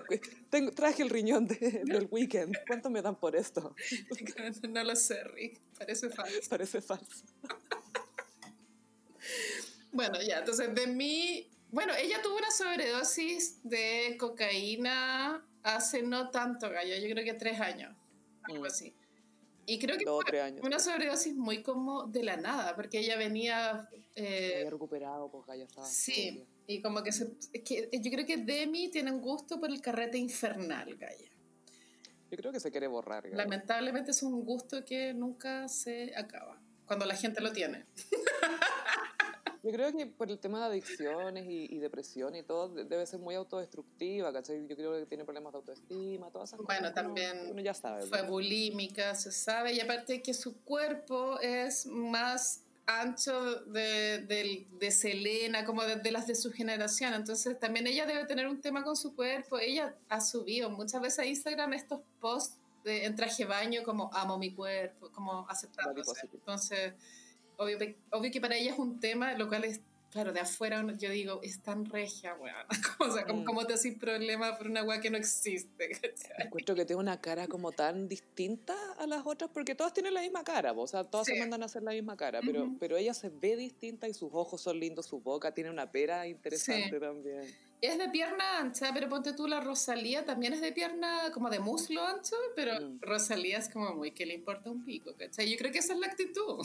tengo, traje el riñón de- del weekend. ¿Cuánto me dan por esto? (laughs) No lo sé, Rick. Parece falso. Parece falso. Bueno, ya, entonces de mí. Bueno, ella tuvo una sobredosis de cocaína hace no tanto, gallo. Yo creo que tres años. Algo Mm. así. Y creo que Dos o fue tres años. una sobredosis muy como de la nada, porque ella venía. Eh, había recuperado, pues ya estaba. sí, y como que, se, que yo creo que Demi tiene un gusto por el carrete infernal, Gaya. Yo creo que se quiere borrar. Gaby. Lamentablemente es un gusto que nunca se acaba, cuando la gente lo tiene. (laughs) Yo creo que por el tema de adicciones y, y depresión y todo, de- debe ser muy autodestructiva, ¿cachai? Yo creo que tiene problemas de autoestima, todas esas Bueno, cosas. que uno- también Uno ya sabe. Fue ¿no? bulímica, se sabe, y aparte que su cuerpo es más ancho de, del- de Selena, como de, de las de su generación. Entonces también ella debe tener un tema con su cuerpo. Ella ha subido muchas veces a Instagram estos posts de, en traje de baño como amo mi cuerpo, como aceptándose. Entonces, obvio, obvio que para ella es un tema, lo cual es, claro, de afuera yo digo, es tan regia, weón. (laughs) o sea, como, Mm. te haces problema por una weá que no existe, (laughs) ¿cachai? Encuentro que tiene una cara como tan distinta a las otras, porque todas tienen la misma cara, o sea, todas Sí. se mandan a hacer la misma cara, pero, pero ella se ve distinta y sus ojos son lindos, su boca tiene una pera interesante Sí. también. Es de pierna ancha, pero ponte tú la Rosalía también es de pierna como de muslo ancho, pero Mm. Rosalía es como muy que le importa un pico, ¿cachai? Yo creo que esa es la actitud.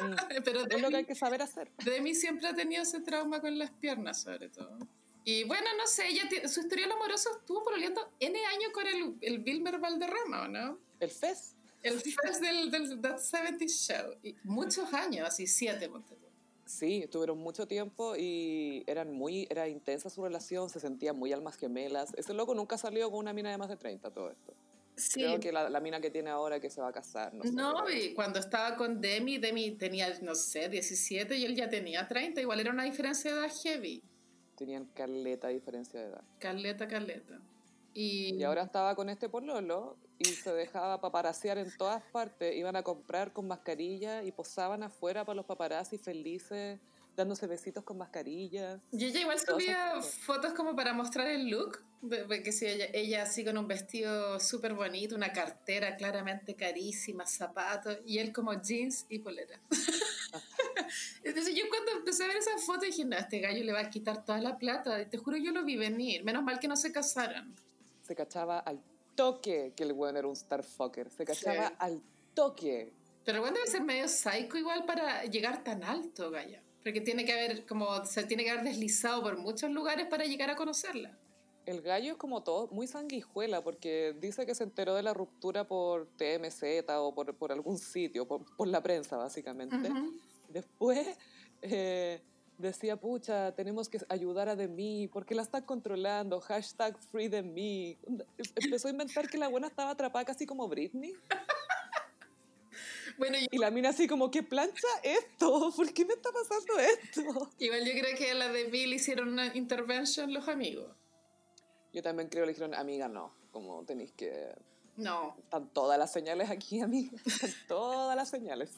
Mm, (laughs) pero Es lo que hay que saber hacer. Demi siempre ha tenido ese trauma con las piernas, sobre todo. Y bueno, no sé, ella su historial amoroso estuvo pololeando N años con el, el Wilmer Valderrama, ¿o no? El FES, El first del, del That 70 Show. Y muchos años, así siete, ponte tú. Sí, estuvieron mucho tiempo y eran muy, era intensa su relación, se sentían muy almas gemelas. Ese loco nunca salió con una mina de más de 30, todo esto. Sí, Creo que la, la mina que tiene ahora que se va a casar, no sé. No, y cuando estaba con Demi, Demi tenía, no sé, 17 y él ya tenía 30. Igual era una diferencia de edad heavy. Tenían caleta diferencia de edad. Caleta, caleta. Y, Y ahora estaba con este pololo y se dejaba paparasear en todas partes. Iban a comprar con mascarilla y posaban afuera para los paparazzi felices, dándose besitos con mascarilla. y ella igual subía fotos como para mostrar el look. De, de que si ella, ella así con un vestido súper bonito, una cartera claramente carísima, zapatos, y él como jeans y polera. (laughs) Entonces yo cuando empecé a ver esa foto dije, no, este gallo le va a quitar toda la plata. Y te juro, yo lo vi venir. Menos mal que no se casaron. Se cachaba al toque que el weón era un starfucker. Se cachaba Sí. al toque. Pero bueno, debe ser medio psycho igual para llegar tan alto, Gaya. Porque tiene que haber, como, se tiene que haber deslizado por muchos lugares para llegar a conocerla. El gallo es como todo, muy sanguijuela, porque dice que se enteró de la ruptura por TMZ o por, por algún sitio, por, por la prensa, básicamente. Después (laughs) eh, decía, pucha, tenemos que ayudar a Demi, porque la están controlando, hashtag free Demi. Empezó a inventar que la buena estaba atrapada casi como Britney. (laughs) Bueno, yo- Y la mina así como, ¿qué plancha esto? ¿Por qué me está pasando esto? igual yo creo que a la de Bill hicieron una intervention los amigos. Yo también creo que le dijeron, amiga, no, como tenéis que... No. Están todas las señales aquí, amiga. Están todas las señales.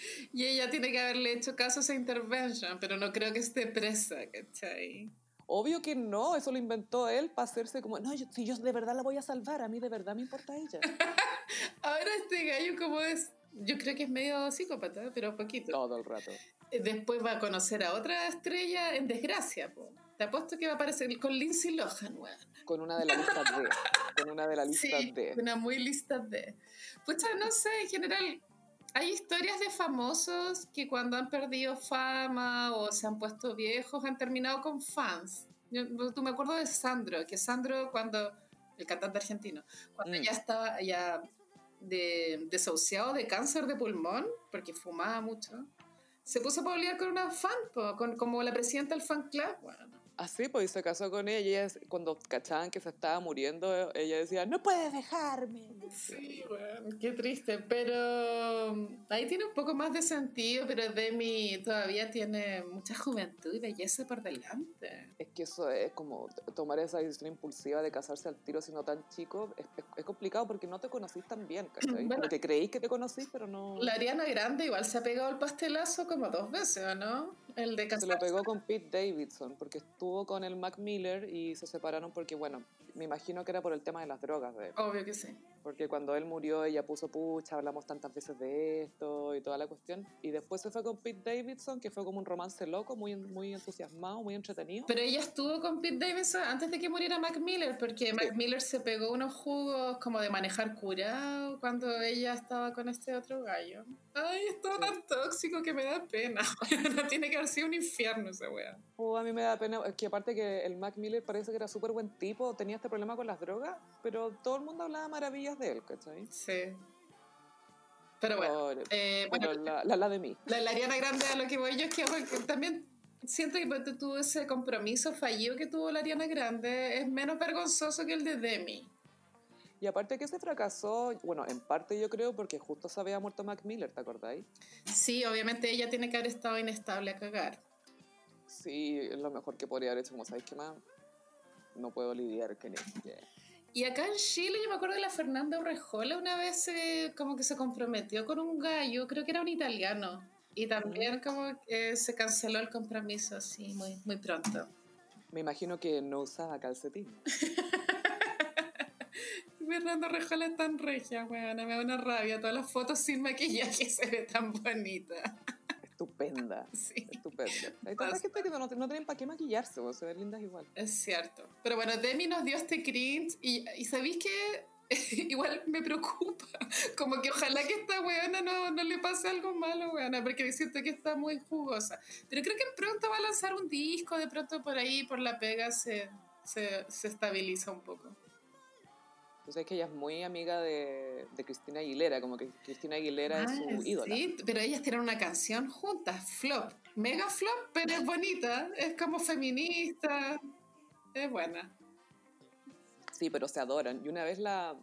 (laughs) Y ella tiene que haberle hecho caso a esa intervention, pero no creo que esté presa, ¿cachai? Obvio que no, eso lo inventó él para hacerse como, no, yo- si yo de verdad la voy a salvar, a mí de verdad me importa ella. (laughs) Ahora este gallo como es, yo creo que es medio psicópata, pero poquito. Todo el rato. Después va a conocer a otra estrella en desgracia, po. Te apuesto que va a aparecer con Lindsay Lohan, weón. Con una de la lista D. Con una de la (laughs) lista Sí, D. una muy lista de. Pucha, no sé, en general, hay historias de famosos que cuando han perdido fama o se han puesto viejos han terminado con fans. Yo, tú me acuerdo de Sandro, que Sandro cuando, el cantante argentino, cuando Mm. ya estaba ya de, desahuciado de cáncer de pulmón, porque fumaba mucho, se puso a pelear con una fan, po, con, como la presidenta del fan club. Bueno, Así, pues y se casó con ella y ella, cuando cachaban que se estaba muriendo, ella decía, no puedes dejarme. Sí, bueno, qué triste, pero mm, ahí tiene un poco más de sentido, pero Demi todavía tiene mucha juventud y belleza por delante. Es que eso es como tomar esa decisión impulsiva de casarse al tiro siendo tan chico, es, es- es complicado porque no te conocís tan bien, ¿cachai? Bueno. Que creís que te conocís, pero no... La Ariana Grande igual se ha pegado el pastelazo como dos veces, ¿o no? El de Se casarse. lo pegó con Pete Davidson porque estuvo con el Mac Miller y se separaron porque, bueno, me imagino que era por el tema de las drogas. Obvio que sí. Porque cuando él murió ella puso, pucha, hablamos tantas veces de esto y toda la cuestión. Y después se fue con Pete Davidson, que fue como un romance loco, muy, muy entusiasmado, muy entretenido. Pero ella estuvo con Pete Davidson antes de que muriera Mac Miller, porque Mac Miller se pegó unos jugos como de manejar curado cuando ella estaba con este otro gallo. Ay, es todo Sí. tan tóxico que me da pena. (laughs) no tiene que haber sido un infierno esa wea. Oh, a mí me da pena, es que aparte que el Mac Miller parece que era súper buen tipo, tenía este problema con las drogas, pero todo el mundo hablaba maravillas de él, ¿cachai? Sí. Pero bueno, eh, bueno, la, la, la de mí. la, la Ariana Grande a lo que voy yo es que, también siento que ponte tú ese compromiso fallido que tuvo la Ariana Grande es menos vergonzoso que el de Demi. Y aparte que se fracasó, bueno, en parte yo creo porque justo se había muerto Mac Miller, ¿te acordáis? Sí, obviamente ella tiene que haber estado inestable a cagar. Sí, es lo mejor que podría haber hecho, como sabéis que más no puedo lidiar con esto. Y acá en Chile yo me acuerdo de la Fernanda Urrejola una vez eh, como que se comprometió con un gallo, creo que era un italiano. Y también como que se canceló el compromiso así muy, muy pronto. Me imagino que no usaba calcetín. (laughs) Fernanda Urrejola es tan regia, weona, me da una rabia. Todas las fotos sin maquillaje (laughs) se ve tan bonita. Estupenda. (laughs) Sí, Estupenda. Hay tanta gente que no, no tienen para qué maquillarse, pues, se ven lindas igual. es cierto. Pero bueno, Demi nos dio este cringe y, y ¿sabéis que (laughs) Igual me preocupa, (laughs) como que ojalá que esta weona no, no le pase algo malo, weona, porque siento que está muy jugosa. Pero creo que pronto va a lanzar un disco, de pronto por ahí, por la pega, se, se, se estabiliza un poco. Tú sabes que ella es muy amiga de, de Cristina Aguilera, como que Cristina Aguilera es Ah, su ídola. Sí, pero ellas tienen una canción juntas, flop. Mega flop, pero es bonita. Es como feminista. Es buena. Sí, pero se adoran. Y una vez la,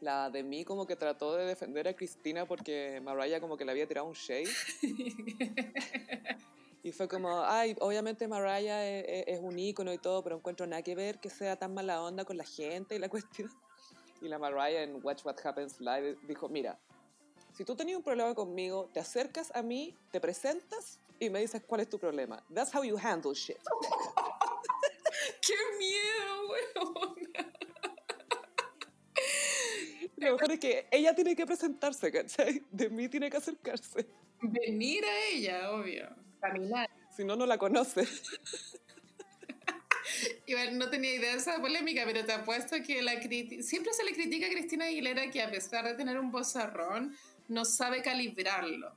la de mí como que trató de defender a Cristina porque Mariah como que le había tirado un shade. (laughs) Y fue como, ay, obviamente Mariah es, es- es un ícono y todo, pero encuentro nada que ver que sea tan mala onda con la gente y la cuestión. Y la Mariah en Watch What Happens Live dijo, mira, si tú tenías un problema conmigo, te acercas a mí, te presentas y me dices cuál es tu problema. That's how you handle shit. (laughs) ¡Qué miedo, weón! Lo mejor es que ella tiene que presentarse, ¿cachai? De mí tiene que acercarse. Venir a ella, obvio. Caminar. Si no, no la conoce. (laughs) Igual no tenía idea de esa polémica, pero te apuesto que la siempre se le critica a Cristina Aguilera que a pesar de tener un vozarrón, no sabe calibrarlo.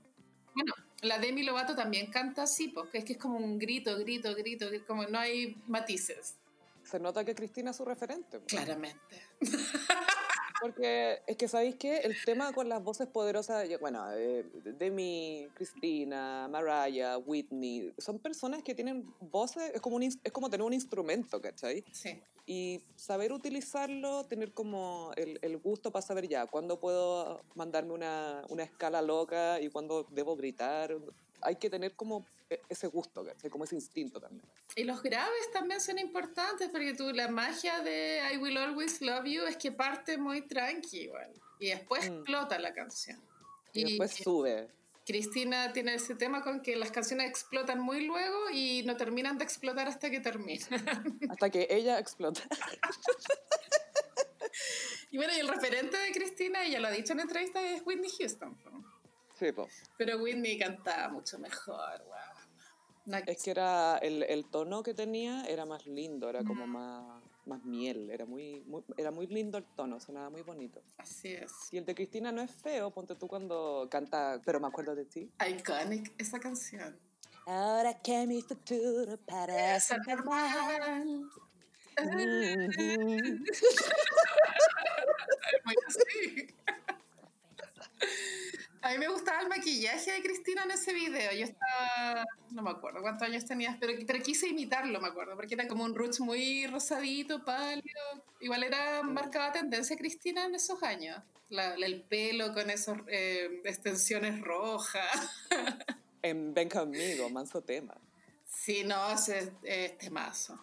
Bueno, la Demi Lovato también canta así, porque es que es como un grito, grito, grito, que como no hay matices. Se nota que Cristina es su referente. pues. Claramente. (laughs) Porque es que, ¿sabéis qué? El tema con las voces poderosas, bueno, eh, Demi, Cristina, Mariah, Whitney, son personas que tienen voces, es como, un, es como tener un instrumento, ¿cachai? Sí. Y saber utilizarlo, tener como el, el gusto para saber ya cuándo puedo mandarme una, una escala loca y cuándo debo gritar. Hay que tener como ese gusto, ¿cachai? Como ese instinto también. Y los graves también son importantes porque tú, la magia de I Will Always Love You es que parte muy tranqui igual. Y después Mm. explota la canción. Y después sube. Cristina tiene ese tema con que las canciones explotan muy luego y no terminan de explotar hasta que terminan. (laughs) Hasta que ella explota. y bueno, y el referente de Cristina, ella lo ha dicho en entrevistas, es Whitney Houston. Sí, po. Pero Whitney cantaba mucho mejor, wow. Es que era el, el tono que tenía era más lindo, era como más, más miel, era muy, muy- era muy lindo el tono, sonaba muy bonito. Así es. Y el de Cristina no es feo, ponte tú cuando canta, pero me acuerdo de ti. Iconic esa canción. Ahora que mi futuro parece normal. (laughs) Muy así. A mí me gustaba el maquillaje de Cristina en ese video. Yo estaba, no me acuerdo cuántos años tenías, pero, pero quise imitarlo, me acuerdo, porque era como un roots muy rosadito, pálido. Igual era marcaba tendencia Cristina en esos años. La- el pelo con esas extensiones rojas. (laughs) En Ven conmigo, manso tema. Sí, no, ese es temazo.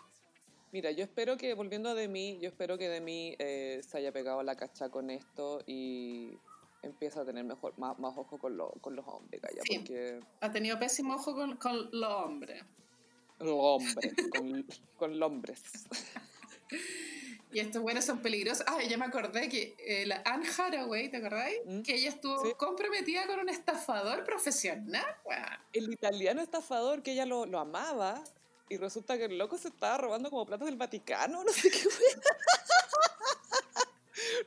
Mira, yo espero que, volviendo a de mí, yo espero que de mí eh, se haya pegado la cacha con esto y empieza a tener mejor, más, más ojo con, lo- con los hombres, Sí. porque Ha tenido pésimo ojo con, con los hombres. los hombres, con, con los hombres. (laughs) Y estos buenos son peligrosos. Ah, ya me acordé que eh, la Anne Hathaway, ¿te acordáis? ¿Mm? Que ella estuvo Sí. comprometida con un estafador profesional. El italiano estafador que ella lo, lo amaba y resulta que el loco se estaba robando como platos del Vaticano, (laughs) no sé qué fue.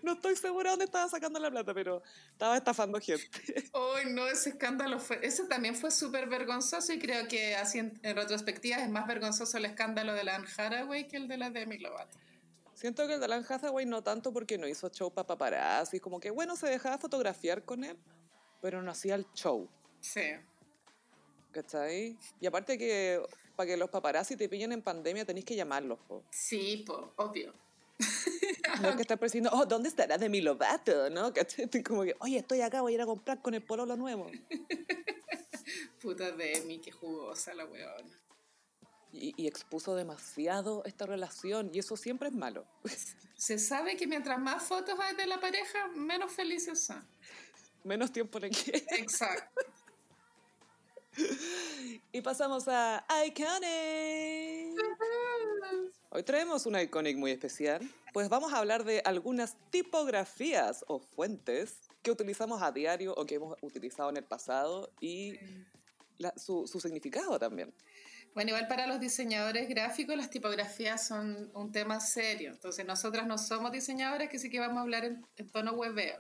No estoy segura dónde estaba sacando la plata, pero estaba estafando gente. Ay, no, ese escándalo fue. Ese también fue súper vergonzoso y creo que así en, en retrospectiva es más vergonzoso el escándalo de la Anne Hathaway que el de la Demi Lovato. Siento que el de Alan Hathaway no tanto porque no hizo show para paparazzi, como que bueno, se dejaba fotografiar con él, pero no hacía el show, Sí. ¿cachai? Y aparte que para que los paparazzi te pillen en pandemia tenéis que llamarlos, po. Sí, po, obvio. (laughs) No es que (laughs) estar persiguiendo, oh, ¿dónde estará Demi Lovato? ¿No? (laughs) Estoy como que, oye, estoy acá, voy a ir a comprar con el pololo nuevo. (laughs) Puta Demi, qué jugosa la weona. Y, y expuso demasiado esta relación, y eso siempre es malo. Se sabe que mientras más fotos hay de la pareja, menos felices son. Menos tiempo le queda. Exacto. Y pasamos a Iconic. Hoy traemos una Iconic muy especial, pues vamos a hablar de algunas tipografías o fuentes que utilizamos a diario o que hemos utilizado en el pasado y la- su, su significado también. Bueno, igual para los diseñadores gráficos las tipografías son un tema serio. Entonces nosotras no somos diseñadoras, que sí que vamos a hablar en, en tono webeo.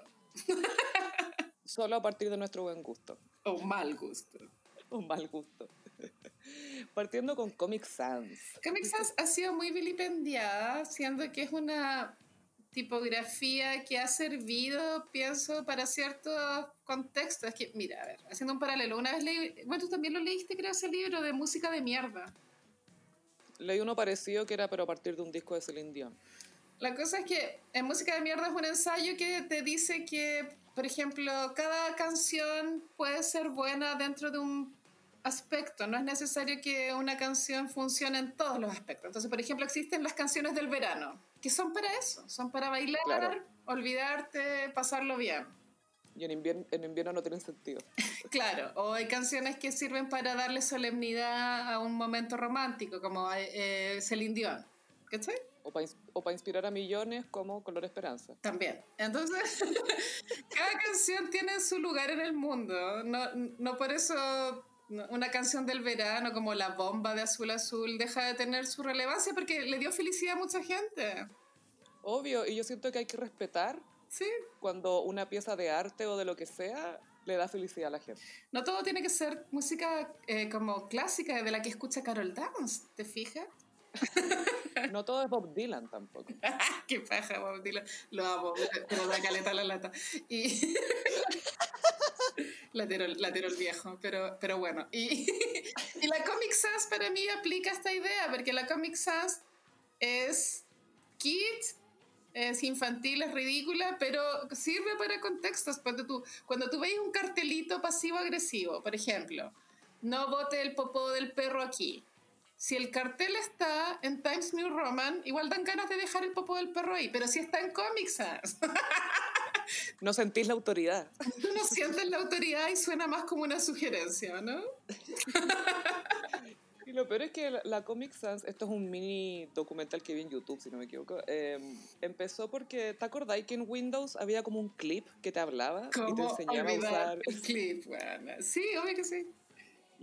Solo a partir de nuestro buen gusto O mal gusto. O mal gusto. (laughs) Partiendo con Comic Sans. Comic Sans ha sido muy vilipendiada, siendo que es una tipografía que ha servido, pienso, para ciertos contextos. Es que, mira, a ver, haciendo un paralelo, una vez leí, bueno, tú también lo leíste, creo, ese libro de música de mierda. Leí uno parecido que era pero a partir de un disco de Celine Dion. La cosa es que en Música de Mierda es un ensayo que te dice que, por ejemplo, cada canción puede ser buena dentro de un aspecto. No es necesario que una canción funcione en todos los aspectos. Entonces, por ejemplo, existen las canciones del verano, que son para eso, son para bailar, Claro. olvidarte, pasarlo bien. Y en invierno, en invierno no tienen sentido. (laughs) Claro, o hay canciones que sirven para darle solemnidad a un momento romántico, como eh, Celine Dion. ¿Cachai? O para inspirar a millones como Color Esperanza. También. Entonces, (laughs) cada canción tiene su lugar en el mundo. No, no por eso una canción del verano como La Bomba de Azul Azul deja de tener su relevancia porque le dio felicidad a mucha gente. Obvio, y yo siento que hay que respetar Sí. cuando una pieza de arte o de lo que sea le da felicidad a la gente. No todo tiene que ser música eh, como clásica de la que escucha Carol Dance, ¿te fijas? (laughs) No todo es Bob Dylan tampoco. (laughs) Qué paja, Bob Dylan. Lo amo, pero da caleta la lata. Y... (laughs) latero el viejo, pero, pero bueno. Y, (laughs) y la Comic Sans para mí aplica esta idea, porque la Comic Sans es kit, es infantil, es ridícula, pero sirve para contextos. Cuando tú, cuando tú veis un cartelito pasivo-agresivo, por ejemplo, no bote el popó del perro aquí. Si el cartel está en Times New Roman, igual dan ganas de dejar el popó del perro ahí, pero si está en Comic Sans, (laughs) (laughs) No sentís la autoridad. no sientes la autoridad y suena más como una sugerencia, ¿no? (laughs) Y lo peor es que la, la Comic Sans, esto es un mini documental que vi en YouTube, si no me equivoco, eh, empezó porque, ¿te acordáis que en Windows había como un clip que te hablaba y te ¿Cómo enseñaba a usar... el clip? Bueno, sí, obvio que sí.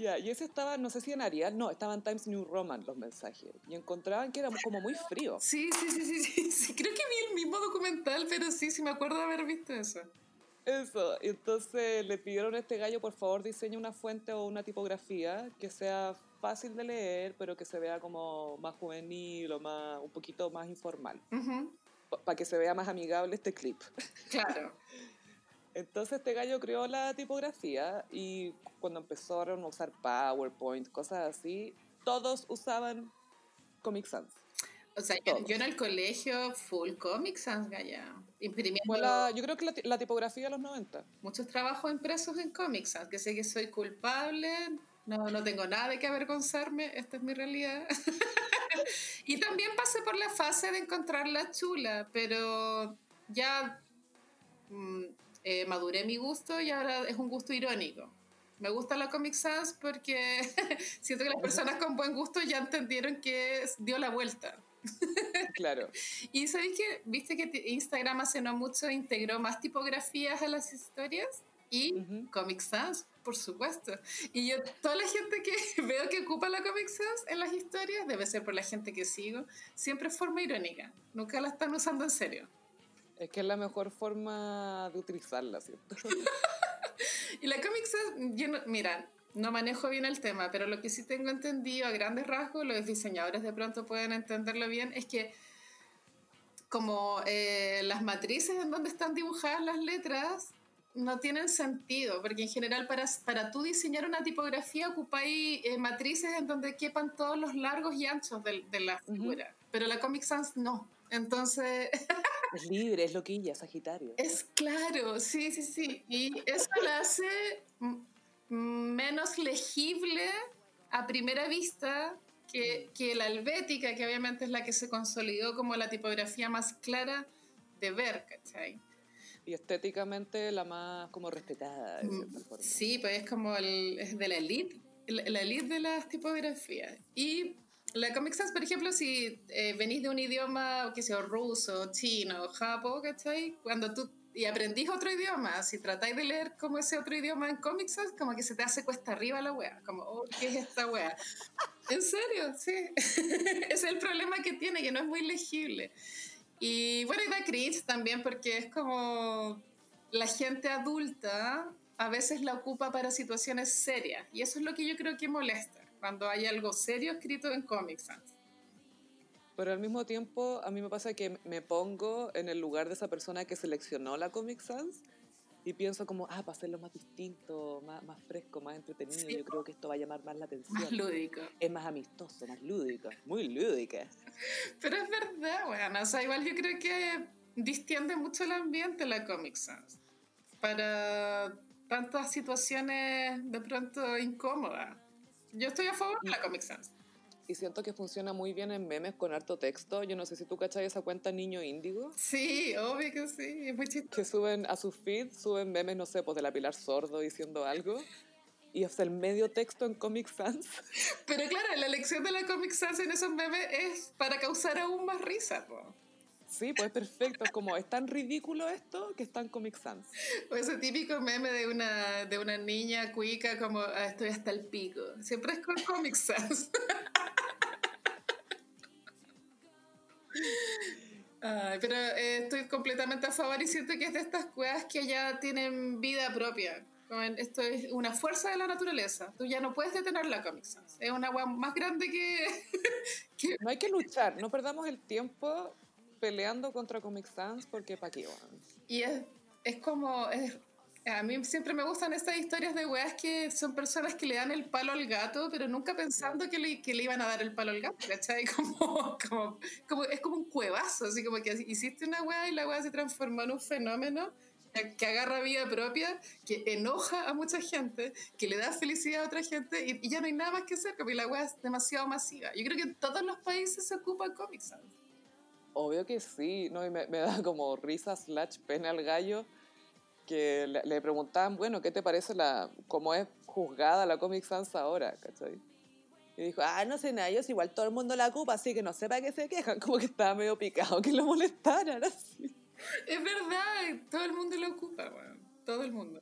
Ya, y ese estaba, no sé si en Arial, no, estaba en Times New Roman los mensajes. Y encontraban que era como muy frío. Sí, sí, sí, sí, sí, sí. Creo que vi el mismo documental, pero sí, sí me acuerdo de haber visto eso. Eso, entonces le pidieron a este gallo, por favor, diseñe una fuente o una tipografía que sea fácil de leer, pero que se vea como más juvenil o más, un poquito más informal. Ujú, Para que se vea más amigable este clip. Claro. (laughs) Entonces este gallo creó la tipografía y cuando empezaron a usar PowerPoint, cosas así, todos usaban Comic Sans. O sea, yo, yo en el colegio, full Comic Sans, gaya. Imprimiendo Fue la- yo creo que la, la tipografía de los 90. muchos trabajos impresos en Comic Sans, que sé que soy culpable, no, no tengo nada de que avergonzarme, esta es mi realidad. (laughs) y también pasé por la fase de encontrarla chula, pero ya mm, eh, maduré mi gusto y ahora es un gusto irónico. Me gusta la Comic Sans porque (laughs) siento que las personas con buen gusto ya entendieron que dio la vuelta. (laughs) Claro. Y sabéis que, viste que Instagram hace no mucho integró más tipografías a las historias y Ujú. Comic Sans, por supuesto. Y yo, toda la gente que (laughs) veo que ocupa la Comic Sans en las historias, debe ser por la gente que sigo, siempre es forma irónica. Nunca la están usando en serio. Es que es la mejor forma de utilizarla, ¿cierto? (laughs) Y la Comic Sans, yo no, mira, no manejo bien el tema, pero lo que sí tengo entendido a grandes rasgos, los diseñadores de pronto pueden entenderlo bien, es que como eh, las matrices en donde están dibujadas las letras no tienen sentido, porque en general para, para tú diseñar una tipografía ocupáis eh, matrices en donde quepan todos los largos y anchos de, de la figura, pero la Comic Sans no. Entonces, (laughs) Es libre, es loquilla, Sagitario. es claro, sí, sí, sí. Y eso la hace menos legible a primera vista que, que la helvética, que obviamente es la que se consolidó como la tipografía más clara de ver, ¿cachai? Y estéticamente la más como respetada, de cierta Mm, forma. Sí, pues es como el, es de la elite, la la elite de las tipografías. Y la Comic Sans, por ejemplo, si eh, venís de un idioma, que sea ruso, chino, japo, ¿cachai? Cuando tú y aprendís otro idioma, si tratáis de leer como ese otro idioma en Comic Sans, como que se te hace cuesta arriba la wea, como, oh, ¿qué es esta wea? (laughs) en serio, sí. (laughs) Es el problema que tiene, que no es muy legible. Y bueno, y da cringe también porque es como la gente adulta a veces la ocupa para situaciones serias. Y eso es lo que yo creo que molesta, cuando hay algo serio escrito en Comic Sans. Pero al mismo tiempo, a mí me pasa que me pongo en el lugar de esa persona que seleccionó la Comic Sans y pienso como, ah, para hacerlo más distinto, más, más fresco, más entretenido, Sí. yo creo que esto va a llamar más la atención. Más lúdico. es más amistoso, más lúdico, muy lúdica. Pero es verdad, bueno, o sea, igual yo creo que distiende mucho el ambiente la Comic Sans para tantas situaciones de pronto incómodas. Yo estoy a favor de la Comic Sans. Y siento que funciona muy bien en memes con harto texto. Yo no sé si tú cachai esa cuenta Niño Índigo, Sí, obvio que sí, es muy chistoso. que suben a su feed, suben memes, no sé, pues de la Pilar Sordo diciendo algo. Y hasta el medio texto en Comic Sans. Pero claro, la elección de la Comic Sans en esos memes es para causar aún más risa, po. Sí, pues perfecto. Como, es tan ridículo esto que está en Comic Sans. O ese típico meme de una, de una niña cuica como "Ah, estoy hasta el pico. Siempre es con Comic Sans. (laughs) Ay, pero eh, estoy completamente a favor y siento que es de estas cuevas que ya tienen vida propia. Esto es una fuerza de la naturaleza. Tú ya no puedes detener la Comic Sans. Es una wea más grande que... (laughs) No hay que luchar, no perdamos el tiempo peleando contra Comic Sans porque pa' qué, weón? Y es, es como... es- a mí siempre me gustan estas historias de weas que son personas que le dan el palo al gato, pero nunca pensando que le, que le iban a dar el palo al gato, ¿cachai? (laughs) Como, como, como, es como un cuevazo, así como que hiciste una wea y la wea se transformó en un fenómeno que, agarra vida propia, que enoja a mucha gente, que le da felicidad a otra gente y, y ya no hay nada más que hacer, porque la wea es demasiado masiva. Yo creo que en todos los países se ocupa Comic Sans. Obvio que sí, ¿no? Y me, me (laughs) da como risa slash pena al gallo que le, le preguntaban, bueno, ¿qué te parece la, cómo es juzgada la Comic Sans ahora, ¿cachai? Y dijo, ah, no sé nada, si igual todo el mundo la ocupa, así que no sé para qué se quejan, (laughs) como que estaba medio picado que lo molestaran así. Es verdad, todo el mundo lo ocupa, weón. Todo el mundo.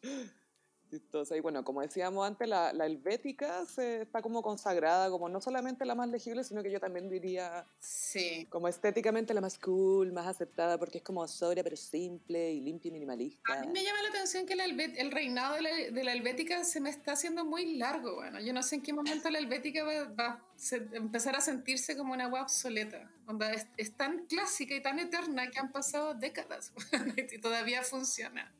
Chistosa. Y bueno, como decíamos antes, la, la helvética se, está como consagrada, como no solamente la más legible, sino que yo también diría Sí. como estéticamente la más cool, más aceptada, porque es como sobria pero simple y limpia y minimalista. A mí me llama la atención que la el reinado de la, de la helvética se me está haciendo muy largo. Bueno, yo no sé en qué momento la helvética va, va a empezar a sentirse como una agua obsoleta. Onda, es, es tan clásica y tan eterna que han pasado décadas (laughs) y todavía funciona.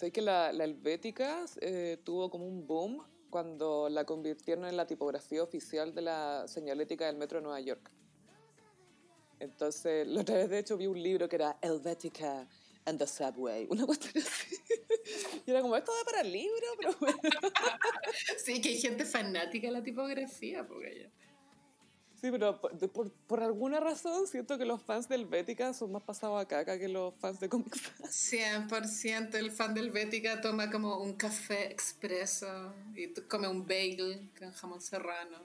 Sé que la, la helvética eh, tuvo como un boom cuando la convirtieron en la tipografía oficial de la señalética del metro de Nueva York. Entonces, la otra vez de hecho vi un libro que era Helvética and the Subway, una cuestión así. (laughs) Y era como, esto da para el libro, pero bueno. (laughs) Sí, que hay gente fanática de la tipografía, porque ya. Sí, pero por, por, por alguna razón siento que los fans de Helvética son más pasados a caca que los fans de Comic Sans. 100% el fan del Bética toma como un café expreso y come un bagel con jamón serrano.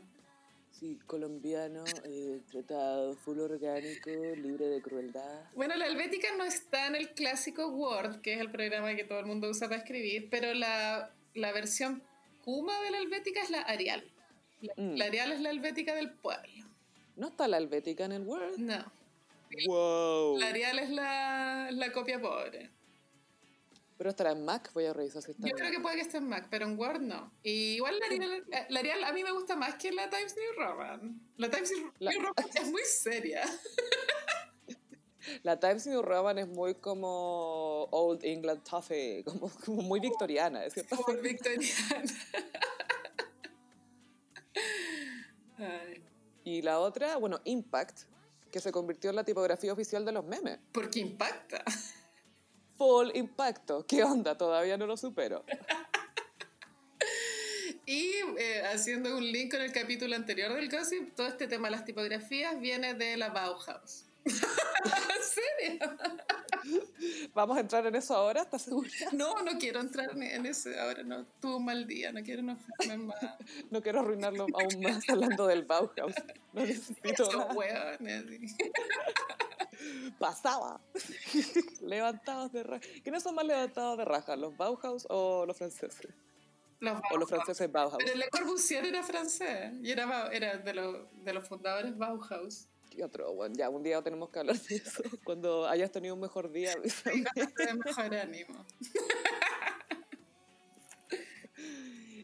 Sí, colombiano, eh, tratado, full orgánico, libre de crueldad. Bueno, la helvética no está en el clásico Word, que es el programa que todo el mundo usa para escribir, pero la, la versión Kuma de la helvética es la Arial. La, Mm. la Arial es la helvética del pueblo. ¿No está la Helvética en el Word? No. ¡Wow! La Arial es la, la copia pobre. Pero estará en Mac, voy a revisar si está Yo creo que puede que esté en Mac, pero en Word no. Y igual la Arial, eh, la Arial a mí me gusta más que la Times New Roman. La Times New La- New Roman (laughs) es muy seria. La Times New Roman es muy como Old England Toffee, como, como muy victoriana, cierta Por forma. victoriana. Y la otra, bueno, Impact, que se convirtió en la tipografía oficial de los memes. porque impacta. Full Impacto. ¿Qué onda? Todavía no lo supero. (laughs) Y eh, haciendo un link con el capítulo anterior del Gossip, todo este tema de las tipografías viene de la Bauhaus. (laughs) ¿En serio? (laughs) ¿Vamos a entrar en eso ahora? ¿Estás segura? (laughs) No, no quiero entrar en- ese. Ahora no, tuve un mal día, no quiero enojarme más. (laughs) No quiero arruinarlo aún más hablando del Bauhaus. No necesito. Pasaba. levantados de raja. ¿Quiénes son más levantados de raja? ¿Los Bauhaus o los franceses? Los O los franceses Bauhaus. Pero Le Corbusier era francés y era, era de, los de los fundadores Bauhaus. ¿Qué otro? Bueno, ya un día tenemos que hablar de eso. (laughs) Cuando hayas tenido un mejor día. De mejor ánimo. (laughs)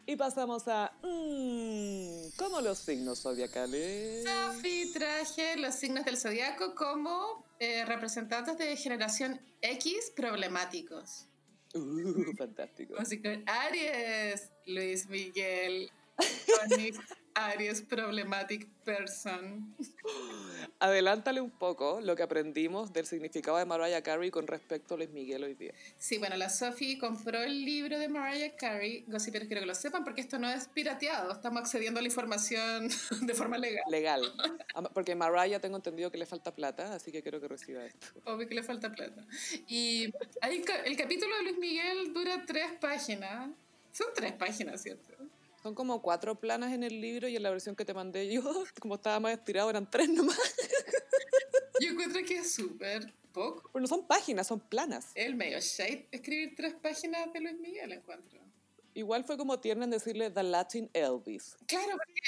Y pasamos a... Mmm, ¿Cómo los signos zodiacales? Sophie traje los signos del zodiaco como eh, representantes de generación X problemáticos. Uh, (laughs) fantástico. Así que Aries, Luis Miguel, Aries problematic person. Adelántale un poco lo que aprendimos del significado de Mariah Carey con respecto a Luis Miguel hoy día. Sí, bueno, la Sophie compró el libro de Mariah Carey. Gossiperos quiero que lo sepan porque esto no es pirateado. Estamos accediendo a la información (laughs) de forma legal. Legal. Porque Mariah tengo entendido que le falta plata, así que quiero que reciba esto. Obvio que le falta plata. Y hay el capítulo de Luis Miguel dura tres páginas. Son tres páginas, ¿cierto? Son como cuatro planas en el libro y en la versión que te mandé yo, (laughs) como estaba más estirado, eran tres nomás. Yo encuentro que es súper poco. Pero no son páginas, son planas. El medio shade escribir tres páginas de Luis Miguel, encuentro. Igual fue como tierno en decirle The Latin Elvis. Claro, porque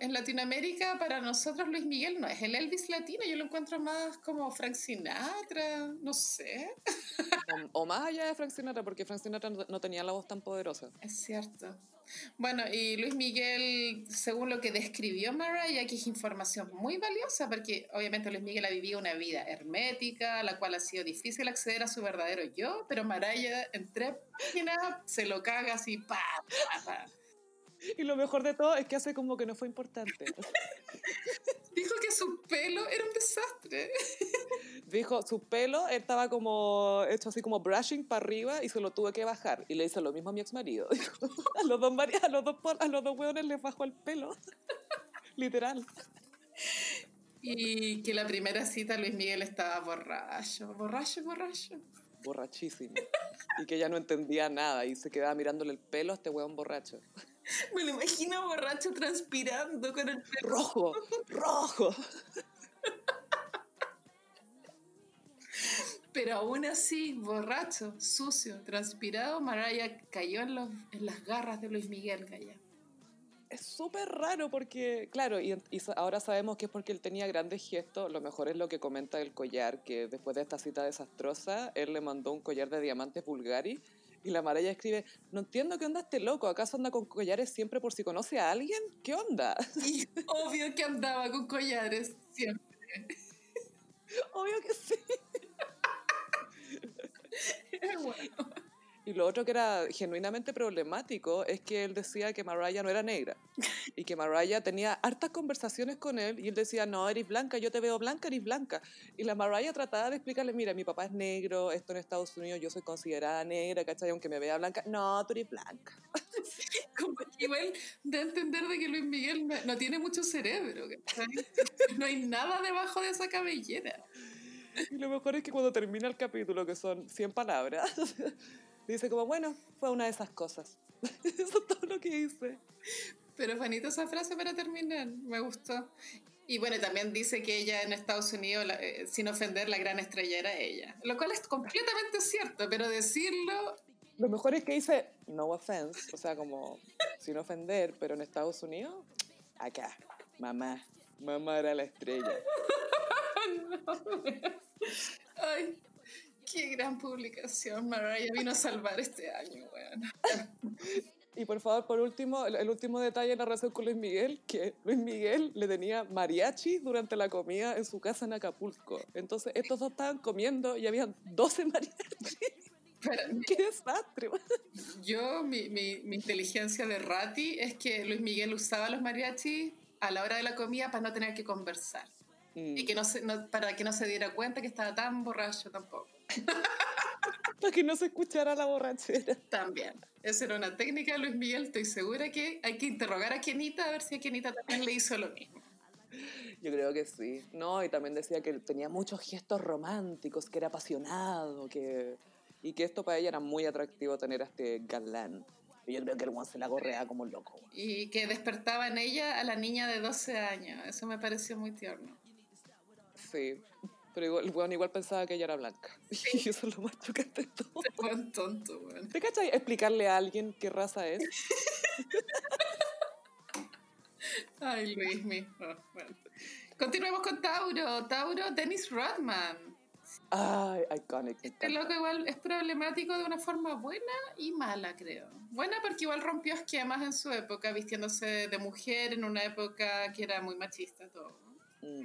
en Latinoamérica para nosotros Luis Miguel no es el Elvis latino, yo lo encuentro más como Frank Sinatra, no sé. O, o más allá de Frank Sinatra, porque Frank Sinatra no, no tenía la voz tan poderosa. Es cierto. Bueno, y Luis Miguel, según lo que describió Mariah, que es información muy valiosa, porque obviamente Luis Miguel ha vivido una vida hermética, la cual ha sido difícil acceder a su verdadero yo, pero Mariah en tres páginas se lo caga así, pa, pa, pa. Y lo mejor de todo es que hace como que no fue importante. (laughs) Dijo que su pelo era un desastre. Dijo, su pelo estaba como hecho así como brushing para arriba y se lo tuve que bajar. Y le hice lo mismo a mi ex marido. (laughs) A los dos, a los dos, a los dos hueones les bajó el pelo. (laughs) Literal. Y que la primera cita Luis Miguel estaba borracho, borracho, borracho. Borrachísimo. Y que ya no entendía nada y se quedaba mirándole el pelo a este hueón borracho. Me lo imagino borracho transpirando con el pelo. Rojo, rojo. Pero aún así, borracho, sucio, transpirado, Mariah cayó en, los, en las garras de Luis Miguel Gaya. Es súper raro porque, claro, y, y ahora sabemos que es porque él tenía grandes gestos. Lo mejor es lo que comenta el collar, que después de esta cita desastrosa, él le mandó un collar de diamantes Bulgari. Y la Maraya escribe, no entiendo qué onda este loco, ¿acaso anda con collares siempre por si conoce a alguien? ¿Qué onda? Y obvio que andaba con collares siempre. (laughs) Obvio que sí. (laughs) Bueno. Y lo otro que era genuinamente problemático es que él decía que Mariah no era negra (laughs) y que Mariah tenía hartas conversaciones con él y él decía, no, eres blanca, yo te veo blanca, eres blanca. Y la Mariah trataba de explicarle, mira, mi papá es negro, esto en Estados Unidos yo soy considerada negra, ¿cachai? Aunque me vea blanca, no, tú eres blanca. (laughs) Como que igual de entender de que Luis Miguel no, no tiene mucho cerebro. ¿cachai? (laughs) No hay nada debajo de esa cabellera. Y lo mejor es que cuando termina el capítulo, que son 100 palabras, dice como, bueno, fue una de esas cosas. (laughs) Eso es todo lo que hice. Pero bonita esa frase para terminar, me gustó. Y bueno, también dice que ella en Estados Unidos, la- eh, sin ofender, la gran estrella era ella. Lo cual es completamente cierto, pero decirlo, Lo mejor es que dice, no offense, o sea, como sin ofender, pero en Estados Unidos, acá, mamá, mamá era la estrella. (laughs) ay, qué gran publicación. Mariah vino a salvar este año, weón. Y por favor, por último, el, el último detalle en la relación con Luis Miguel, que Luis Miguel le tenía mariachi durante la comida en su casa en Acapulco. Entonces, estos dos estaban comiendo y habían 12 mariachis. Pero (laughs) ¡Qué desastre! yo, mi, mi, mi inteligencia de rati es que Luis Miguel usaba los mariachis a la hora de la comida para no tener que conversar. Mm, Y que no se, no- para que no se diera cuenta que estaba tan borracho tampoco. (laughs) Para que no se escuchara la borrachera. También. Esa era una técnica de Luis Miguel. Estoy segura que hay que interrogar a Kenita a ver si a Kenita también le hizo lo mismo. Yo creo que sí. No, y también decía que tenía muchos gestos románticos, que era apasionado, que... y que esto para ella era muy atractivo tener a este galán. Y yo creo que el one se la gorrea como loco. weón. Y que despertaba en ella a la niña de 12 años. Eso me pareció muy tierno. Sí. Pero igual, el weón igual pensaba que ella era blanca. (laughs) Y eso es lo más chocante de todo. (laughs) Tonto, weón. ¿Te cachai explicarle a alguien qué raza es? (laughs) Ay, Luis mismo. bueno. Continuemos con Tauro. Tauro, Dennis Rodman. Ay, iconic. Este loco igual es problemático de una forma buena y mala, creo. Buena porque igual rompió esquemas en su época, vistiéndose de mujer en una época que era muy machista todo. Mm.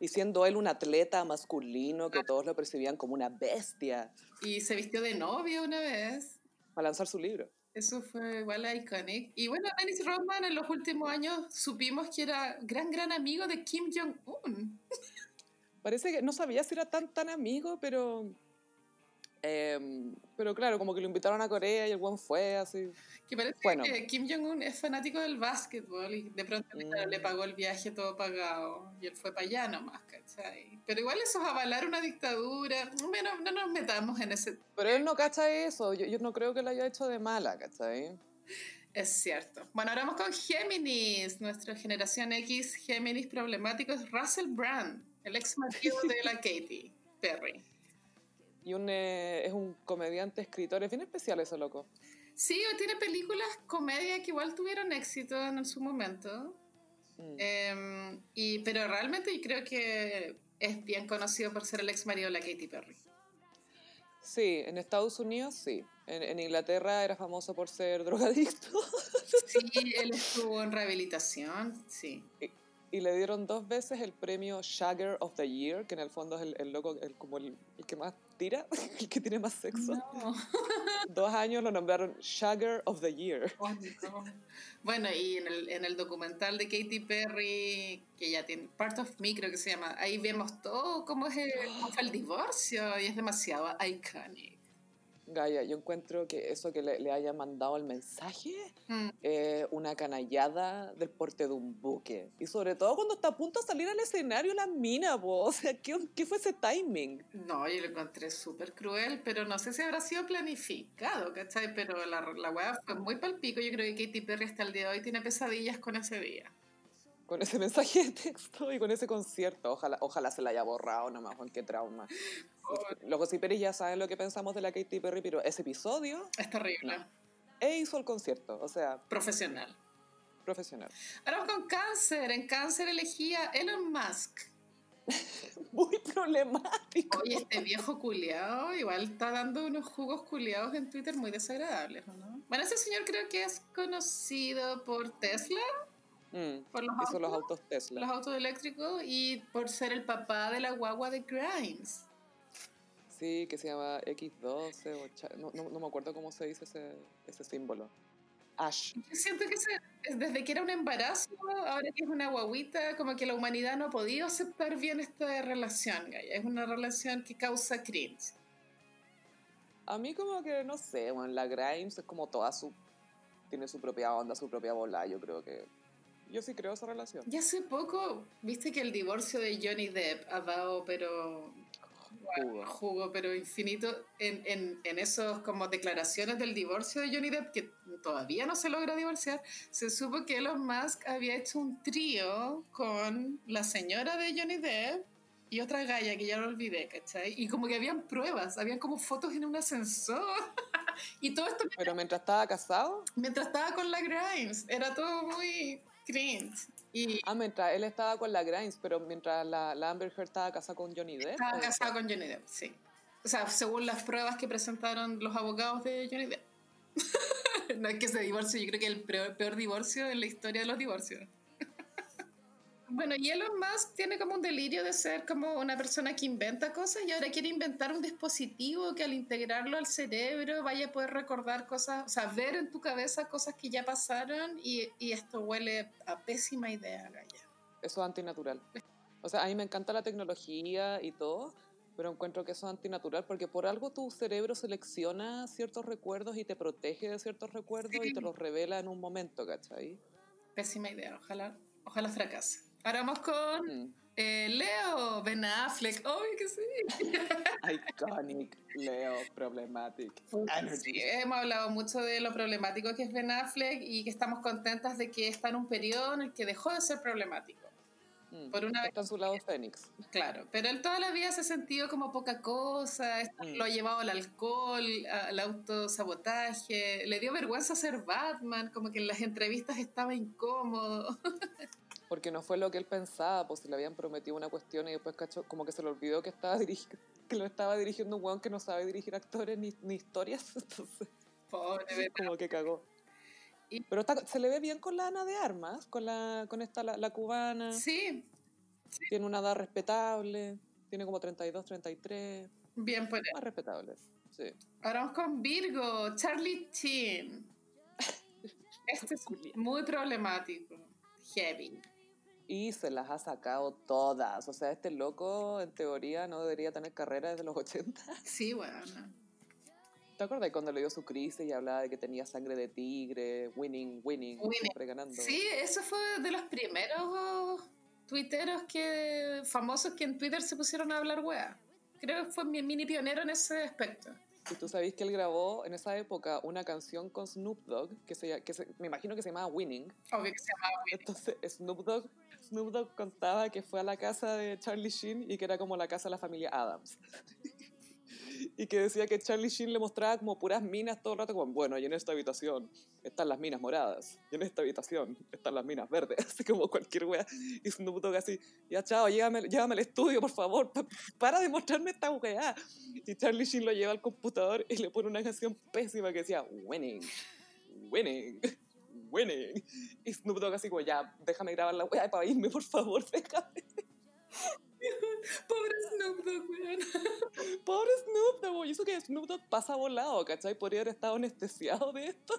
Y siendo él un atleta masculino que todos lo percibían como una bestia Y se vistió de novia una vez. para lanzar su libro. Eso fue igual iconic. Y bueno, Dennis Rodman en los últimos años supimos que era gran, gran amigo de Kim Jong-un. Parece que no sabía si era tan tan amigo, pero em, pero claro, como que lo invitaron a Corea y el buen fue así. Que parece Bueno. que Kim Jong-un es fanático del básquetbol y de pronto le- Mm. le pagó el viaje todo pagado y él fue para allá nomás, ¿cachai? Pero igual eso es avalar una dictadura. Bueno, no nos metamos en ese... Pero él no cacha eso, yo, yo no creo que lo haya hecho de mala, ¿cachai? Es cierto. Bueno, ahora vamos con Géminis. Nuestra generación X, Géminis problemático, es Russell Brand, el ex marido de la (laughs) Katy Perry. Y un, eh, es un comediante, escritor, es bien especial ese loco. Sí, tiene películas, comedia que igual tuvieron éxito en su momento. Mm. Eh, y, pero realmente yo creo que es bien conocido por ser el ex marido de la Katy Perry. Sí, en Estados Unidos sí. En, en Inglaterra era famoso por ser (laughs) drogadicto. Sí, él estuvo en rehabilitación, sí. Y le dieron dos veces el premio Shagger of the Year, que en el fondo es el, el loco, el, como el, el que más tira, (laughs) el que tiene más sexo. No. (laughs) Dos años lo nombraron Shagger of the Year. Oh, no. Bueno, y en el, en el documental de Katy Perry, que ya tiene Part of Me, creo que se llama, ahí vemos todo cómo, es el, cómo fue el divorcio y es demasiado iconic. Gaia, yo encuentro que eso que le, le haya mandado el mensaje Mm. es una canallada del porte de un buque. Y sobre todo cuando está a punto de salir al escenario la mina, po. (laughs) O sea, ¿qué, qué fue ese timing? No, yo lo encontré súper cruel, pero no sé si habrá sido planificado, ¿cachai? Pero la, la weá fue muy palpico. Yo creo que Katy Perry hasta el día de hoy tiene pesadillas con ese día. Con ese (laughs) mensaje de texto y con ese concierto. Ojalá, ojalá se la haya borrado nomás, Juan, qué trauma. Los Perry ya saben lo que pensamos de la Katy Perry, pero ese episodio... Es terrible. E hizo el concierto, o sea... Profesional. Profesional. Ahora con cáncer. En cáncer elegía Elon Musk. (laughs) Muy problemático. Oye, este viejo culiado igual está dando unos jugos culiados en Twitter muy desagradables, ¿no? Bueno, ese señor creo que es conocido por Tesla. Mm, por los autos, los autos Tesla. Los autos eléctricos y por ser el papá de la guagua de Grimes. Sí, que se llama X12, no, no, no, me acuerdo cómo se dice ese, ese símbolo. Ash. siento que desde que era un embarazo, ahora que es una guaguita, como que la humanidad no ha podido aceptar bien esta relación, Es una relación que causa cringe. A mí como que, no sé, bueno, la Grimes es como toda su... Tiene su propia onda, su propia bola, yo creo que... Yo sí creo esa relación. Ya hace poco, viste que el divorcio de Johnny Depp ha dado, pero jugo. pero infinito en, en, en esos como declaraciones del divorcio de Johnny Depp, que todavía no se logra divorciar, se supo que Elon Musk había hecho un trío con la señora de Johnny Depp y otra galla que ya lo olvidé, ¿cachai? Y como que habían pruebas, habían como fotos en un ascensor. (laughs) y todo esto... ¿Pero mientras estaba casado? Mientras estaba con la Grimes, era todo muy Ah, mientras él estaba con la Grimes, pero mientras la, Amber Heard estaba casada con Johnny Depp. Estaba casada con Johnny Depp, sí. O sea, según las pruebas que presentaron los abogados de Johnny Depp. (laughs) no es que se divorcie, yo creo que el peor, peor divorcio en la historia de los divorcios. Bueno, y Elon Musk tiene como un delirio de ser como una persona que inventa cosas y ahora quiere inventar un dispositivo que al integrarlo al cerebro vaya a poder recordar cosas, o sea, ver en tu cabeza cosas que ya pasaron y, y esto huele a pésima idea, Gaya. Eso es antinatural. O sea, a mí me encanta la tecnología y todo, pero encuentro que eso es antinatural porque por algo tu cerebro selecciona ciertos recuerdos y te protege de ciertos recuerdos y te los revela en un momento, ¿cachai? Pésima idea, ojalá, ojalá fracase. Ahora vamos con mm. eh, Leo, Ben Affleck. ¡Ay, que sí! (laughs) Iconic, Leo, problematic. hemos hablado mucho de lo problemático que es Ben Affleck y que estamos contentas de que está en un periodo en el que dejó de ser problemático. Mm, Por una está en su lado Fénix. Claro, pero él toda la vida se ha sentido como poca cosa, mm. lo ha llevado al alcohol, al autosabotaje, le dio vergüenza ser Batman, como que en las entrevistas estaba incómodo. (laughs) Porque no fue lo que él pensaba, pues si le habían prometido una cuestión y después cacho, como que se le olvidó que estaba que lo estaba dirigiendo un weón que no sabe dirigir actores ni, ni historias. (laughs) Entonces, Pobre, como que cagó. Pero se le ve bien con la Ana de Armas, con, la, con esta, la, cubana. Sí. Tiene una edad respetable, tiene como 32, 33. Bien por Más respetable, sí. Ahora vamos con Virgo, Charlie Chin. (laughs) Este es muy problemático. Heavy y se las ha sacado todas. O sea, este loco en teoría no debería tener carrera desde los 80. Sí, bueno. ¿Te acuerdas cuando le dio su crisis y hablaba de que tenía sangre de tigre, winning, winning, siempre ganando? Sí, eso fue de los primeros tuiteros que, famosos que en Twitter se pusieron a hablar wea. Creo que fue mi mini pionero en ese aspecto. Y tú sabes que él grabó en esa época una canción con Snoop Dogg, que, se, que me imagino que se llamaba Winning. Obvio que se llamaba Winning. Entonces Snoop Dogg, Snoop Dogg contaba que fue a la casa de Charlie Sheen y que era como la casa de la familia Adams. (laughs) y que decía que Charlie Sheen le mostraba como puras minas todo el rato, como, bueno, y en esta habitación están las minas moradas, y en esta habitación están las minas verdes, (laughs) así como cualquier wea. Y Snoop Dogg así, ya chao, llévame, llévame al estudio, por favor, para de mostrarme esta wea. Y Charlie Sheen lo lleva al computador y le pone una canción pésima que decía, winning, winning. Winning. Y Snoop Dogg así como, ya, déjame grabar la wea para irme, por favor, (laughs) déjame. Pobre Snoop Dogg, weón. Pobre Snoop Dogg, y eso que Snoop Dogg pasa volado, ¿cachai? Podría haber estado anestesiado de esto,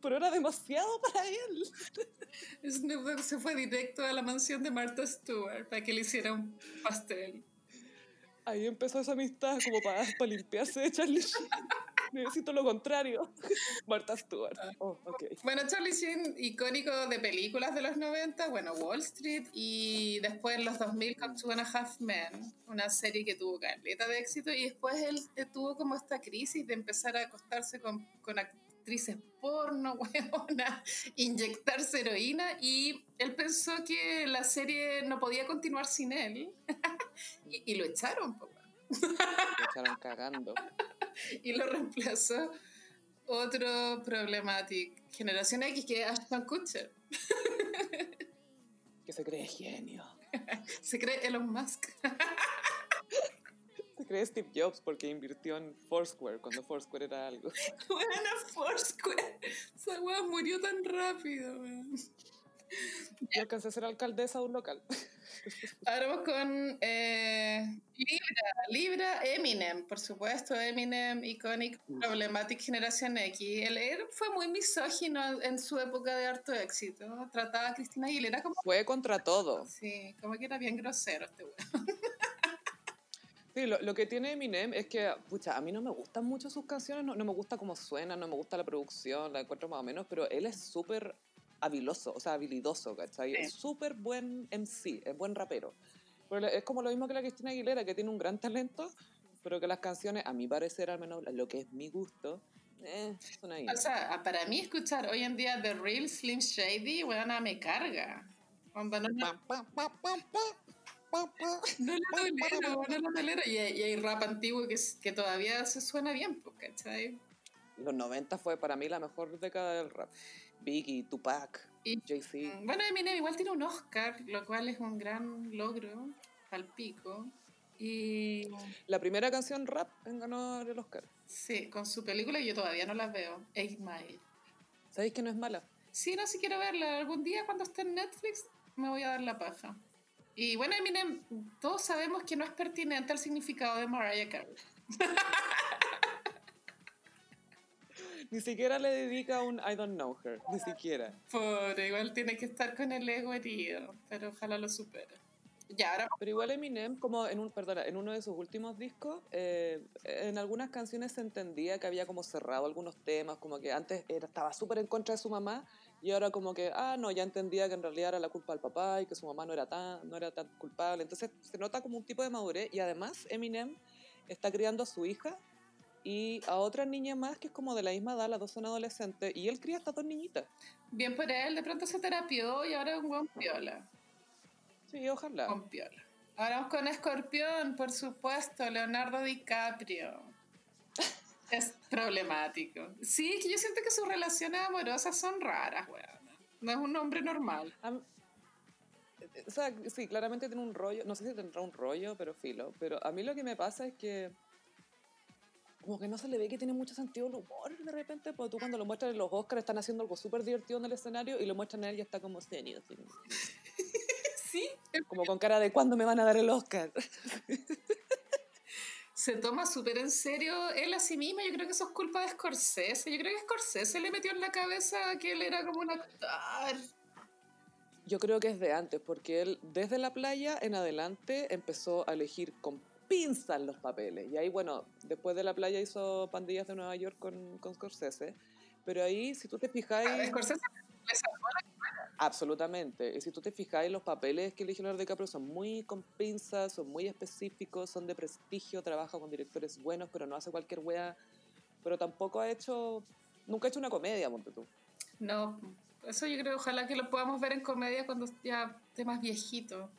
pero era demasiado para él. Snoop Dogg se fue directo a la mansión de Martha Stewart para que le hiciera un pastel. Ahí empezó esa amistad como para, para limpiarse de Charlie Sheen. Necesito lo contrario. (laughs) Martha Stewart. Ah. Oh, okay. Bueno, Charlie Sheen, icónico de películas de los 90, bueno, Wall Street, y después en los 2000 con Two and a Half Men, una serie que tuvo caleta de éxito, y después él tuvo como esta crisis de empezar a acostarse con, con actrices porno, (laughs) weona, inyectarse heroína y él pensó que la serie no podía continuar sin él (laughs) y, y lo echaron, po, weón. Lo echaron cagando. (laughs) y lo reemplazó otro problemático, Generación X, que es Ashton Kutcher. (laughs) Que se cree genio. (laughs) Se cree Elon Musk. Se cree Steve Jobs porque invirtió en Foursquare cuando Foursquare era algo. Buena Foursquare. Esa weá murió tan rápido, weón. Yo alcancé a ser alcaldesa de un local. (laughs) Ahora vamos con eh, Libra, Libra, Eminem, por supuesto, Eminem, Iconic, Problematic Generación X. Él, él fue muy misógino en su época de harto éxito. Trataba a Cristina Aguilera como... Fue contra todo. Sí, como que era bien grosero este weón. (laughs) Sí, lo, lo que tiene Eminem es que, pucha, a mí no me gustan mucho sus canciones, no, no me gusta cómo suenan, no me gusta la producción, la encuentro más o menos, pero él es súper habiloso, o sea, habilidoso, ¿cachai? Sí. Es súper buen MC, es buen rapero. Pero es como lo mismo que la Cristina Aguilera, que tiene un gran talento, pero que las canciones, a mi parecer, al menos lo que es mi gusto, eh, son ahí. O sea, para mí escuchar hoy en día The Real Slim Shady, weona, me carga. Onda, no, no, no la tolero, no la tolero. Y, hay- y hay rap antiguo que, que todavía se suena bien, pues, ¿cachai? Los 90 fue para mí la mejor década del rap. Biggie, Tupac, Jay-Z. Mm, Bueno, Eminem igual tiene un Oscar, lo cual es un gran logro, al pico. Y La primera canción rap en ganar el Oscar. sí, con su película yo todavía no las veo, Eight Mile. ¿Sabéis que no es mala? Sí, no, si quiero verla. Algún día cuando esté en Netflix me voy a dar la paja. Y bueno, Eminem, todos sabemos que no es pertinente al significado de Mariah Carey. (laughs) Ni siquiera le dedica un I don't know her. Ni siquiera. Pobre, igual tiene que estar con el ego herido, pero ojalá lo supere. Ya, ahora Pero igual Eminem, como en un, perdona, en uno de sus últimos discos, eh, en algunas canciones se entendía que había como cerrado algunos temas, como que antes era, estaba súper en contra de su mamá y ahora como que, ah, no, ya entendía que en realidad era la culpa del papá y que su mamá no era tan, no era tan culpable. Entonces se nota como un tipo de madurez y además Eminem está criando a su hija y a otra niña más que es como de la misma edad, las dos son adolescentes y él cría a estas dos niñitas. bien por él, de pronto se terapió y ahora es un buen piola. Sí, ojalá. Con piola. Ahora vamos con Escorpión, por supuesto, Leonardo DiCaprio. (laughs) Es problemático. Sí, que yo siento que sus relaciones amorosas son raras, weón. No es un hombre normal. Mí- o sea, sí, claramente tiene un rollo, no sé si tendrá un rollo, pero filo. Pero a mí lo que me pasa es que como que no se le ve que tiene mucho sentido el humor de repente, porque tú cuando lo muestran en los Oscars están haciendo algo súper divertido en el escenario y lo muestran a él y está como serio, así, (laughs) Sí. como con cara de ¿cuándo me van a dar el Oscar? (laughs) Se toma súper en serio él a sí mismo. Yo creo que eso es culpa de Scorsese. Yo creo que Scorsese le metió en la cabeza que él era como un actor. Yo creo que es de antes, porque él desde la playa en adelante empezó a elegir con pinzas los papeles. Y ahí, bueno, después de la playa hizo Pandillas de Nueva York con, con Scorsese. Pero ahí, si tú te fijáis... A Scorsese le salvó la- Absolutamente. Y si tú te fijáis, los papeles que elige Leonardo DiCaprio son muy con pinzas, son muy específicos, son de prestigio, trabaja con directores buenos, pero no hace cualquier wea. Pero tampoco ha hecho... Nunca ha hecho una comedia, monte tú. No, eso yo creo, ojalá que lo podamos ver en comedia cuando ya esté más viejito.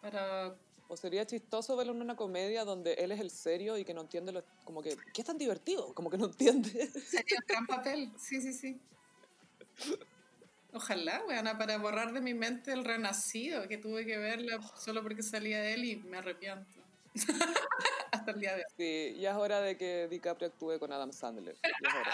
Para... O sería chistoso verlo en una comedia donde él es el serio y que no entiende lo... Como que, ¿qué es tan divertido? Como que no entiende. (laughs) Sería un gran papel, sí, sí, sí. Ojalá, weona, para borrar de mi mente el renacido, que tuve que verla solo porque salía él y me arrepiento. (laughs) Hasta el día de hoy. Sí, ya es hora de que DiCaprio actúe con Adam Sandler. Ya es hora.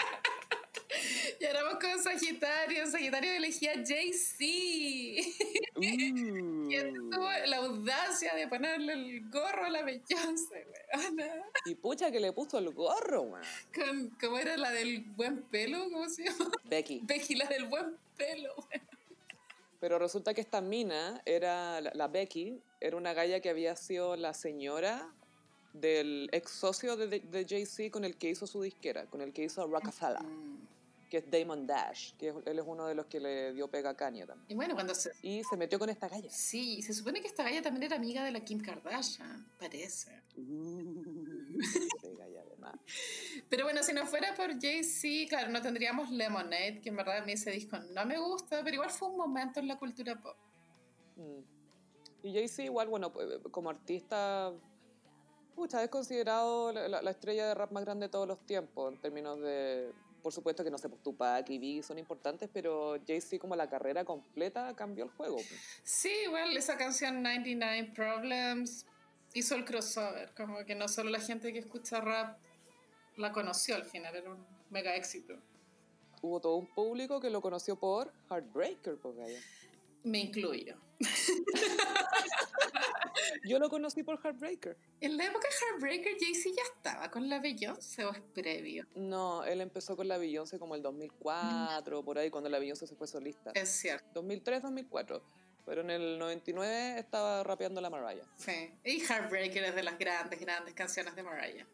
Y ahora vamos con Sagitario. Sagitario elegía Jay-Z. (laughs) Uh. Quien tuvo la audacia de ponerle el gorro a la Beyoncé, weona. Y pucha que le puso el gorro, man. Con, ¿Cómo era la del buen pelo? ¿Cómo se llama? Becky. Becky, la del buen pelo. weona. Pero resulta que esta mina era, la, la Becky, era una galla que había sido la señora del ex socio de, de, de Jay-Z con el que hizo su disquera, con el que hizo Rockefeller, Mm. Que es Damon Dash, que es- él es uno de los que le dio pega a Kanye también. Y bueno, cuando se... Y se metió con esta galla. Sí, se supone que esta galla también era amiga de la Kim Kardashian, parece. Uh, galla. Pero bueno, si no fuera por Jay-Z, claro, no tendríamos Lemonade, que en verdad a mí ese disco no me gusta, pero igual fue un momento en la cultura pop. Mm. Y Jay-Z igual, bueno, pues, como artista, pucha, es considerado la, la- la estrella de rap más grande de todos los tiempos, en términos de, por supuesto que no sé, pues Tupac y Biggie son importantes, pero Jay-Z como la carrera completa cambió el juego. pues. Sí, igual esa canción 99 Problems hizo el crossover, como que no solo la gente que escucha rap la conoció al final, era un mega éxito. Hubo todo un público que lo conoció por Heartbreaker, pues, gaya. Me incluyo. (laughs) Yo lo conocí por Heartbreaker. En la época de Heartbreaker, Jay-Z ya estaba con la Beyoncé o es previo. No, él empezó con la Beyoncé como el 2004, por ahí, cuando la Beyoncé se fue solista. Es cierto, 2003, 2004. Pero en el 99 estaba rapeando la Mariah. sí. Y Heartbreaker es de las grandes, grandes canciones de Mariah.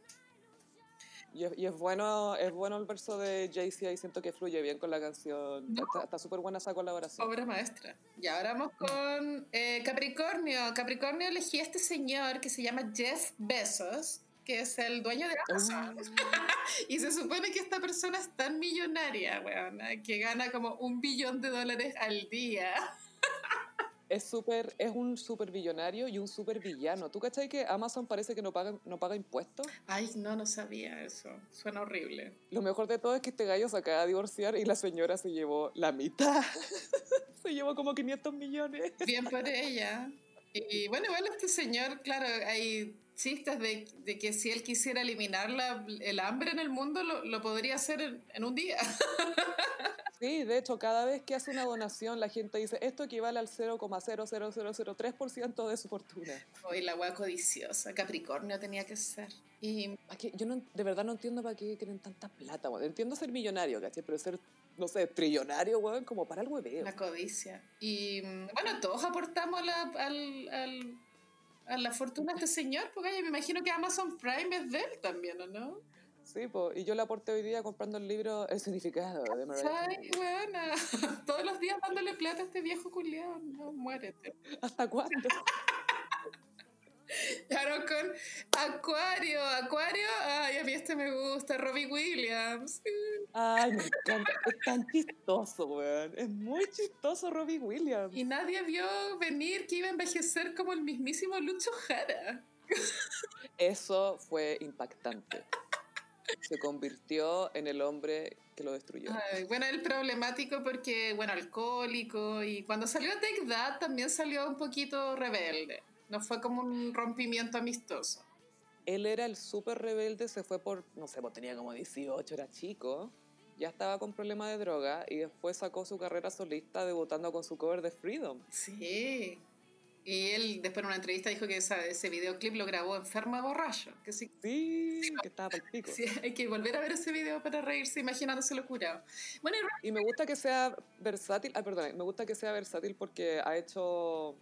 Y es, y es bueno es bueno el verso de Jay-Z ahí, siento que fluye bien con la canción. No. Está- súper buena esa colaboración. Obra maestra. Y ahora vamos con eh, Capricornio. Capricornio elegí a este señor que se llama Jeff Bezos, que es el dueño de Amazon. (laughs) Y se supone que esta persona es tan millonaria, que gana como un billón de dólares al día. Es súper es un súper billonario y un súper villano. ¿Tú cachai que Amazon parece que no paga, no paga impuestos? Ay, no, no sabía eso. Suena horrible. Lo mejor de todo es que este gallo se acaba de divorciar y la señora se llevó la mitad. (laughs) se llevó como 500 millones. Bien por ella. Y bueno, igual este señor, claro, hay chistes de, de que si él quisiera eliminar la- el hambre en el mundo, lo, lo podría hacer en, en un día. (laughs) Sí, de hecho, cada vez que hace una donación, la gente dice, esto equivale al 0,00003% de su fortuna. Hoy la hueá codiciosa, Capricornio tenía que ser. Y ¿Para qué? Yo no, de verdad no entiendo para qué quieren tanta plata, weón. Entiendo ser millonario, ¿cachai? Pero ser, no sé, trillonario, weón, como para el hueveo. la codicia. Y mm, bueno, todos aportamos la, al, al- a la fortuna de este señor, porque oye, me imagino que Amazon Prime es de él también, ¿o no? Sí, pues, y yo le aporté hoy día comprando el libro El significado de Mariah Ay, buena. (laughs) Todos los días dándole plata a este viejo culiao. No, muérete. ¿Hasta cuándo? (laughs) (laughs) Ahora con Acuario. Acuario, ay, a mí este me gusta. Robbie Williams. Ay, me encanta. Es tan chistoso, weón. Es muy chistoso Robbie Williams. Y nadie vio venir que iba a envejecer como el mismísimo Lucho Jara. Eso fue impactante. Se convirtió en el hombre que lo destruyó. Ay, bueno, el problemático porque, bueno, alcohólico. Y cuando salió Take That también salió un poquito rebelde. No fue como un rompimiento amistoso. Él era el súper rebelde, se fue por, no sé, pues tenía como 18, era chico. Ya estaba con problemas de droga y después sacó su carrera solista debutando con su cover de Freedom. Sí. Y él después en una entrevista dijo que esa- ese videoclip lo grabó enfermo borracho. Que sí, Sí, que estaba para el pico. sí, hay que volver a ver ese video para reírse imaginándoselo curado. Bueno, Y me gusta que sea versátil, ah, perdón, me gusta que sea versátil porque ha hecho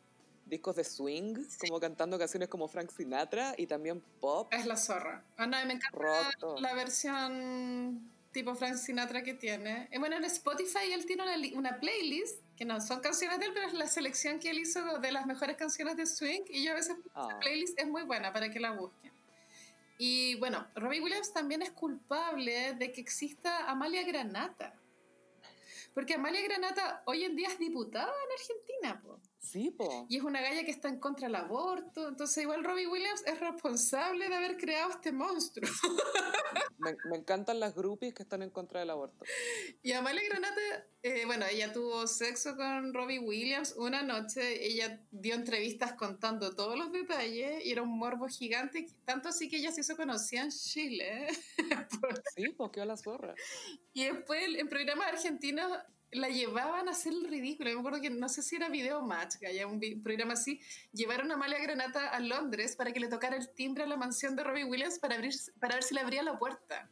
discos de swing, como cantando canciones como Frank Sinatra y también pop, es la zorra. Ah, no, me encanta rock, todo. la versión tipo Frank Sinatra que tiene. Y bueno, en Spotify él tiene una, una playlist que no son canciones de él, pero es la selección que él hizo de las mejores canciones de swing. Y yo a veces Ah. La playlist es muy buena para que la busquen. Y bueno, Robbie Williams también es culpable de que exista Amalia Granata. Porque Amalia Granata hoy en día es diputada en Argentina, po. Sí, po. y es una galla que está en contra del aborto. Entonces, igual Robbie Williams es responsable de haber creado este monstruo. (laughs) Me, me encantan las groupies que están en contra del aborto. Y Amalia Granata, eh, bueno, ella tuvo sexo con Robbie Williams una noche. Ella dio entrevistas contando todos los detalles y era un morbo gigante, tanto así que ella se hizo conocida en Chile. (laughs) Sí, pues quedó la zorra. Y después en programas argentinos la llevaban a hacer el ridículo. Yo me acuerdo que no sé si era Video Match, que haya un programa así. Llevaron a Amalia Granata a Londres para que le tocara el timbre a la mansión de Robbie Williams para, abrir, para ver si le abría la puerta.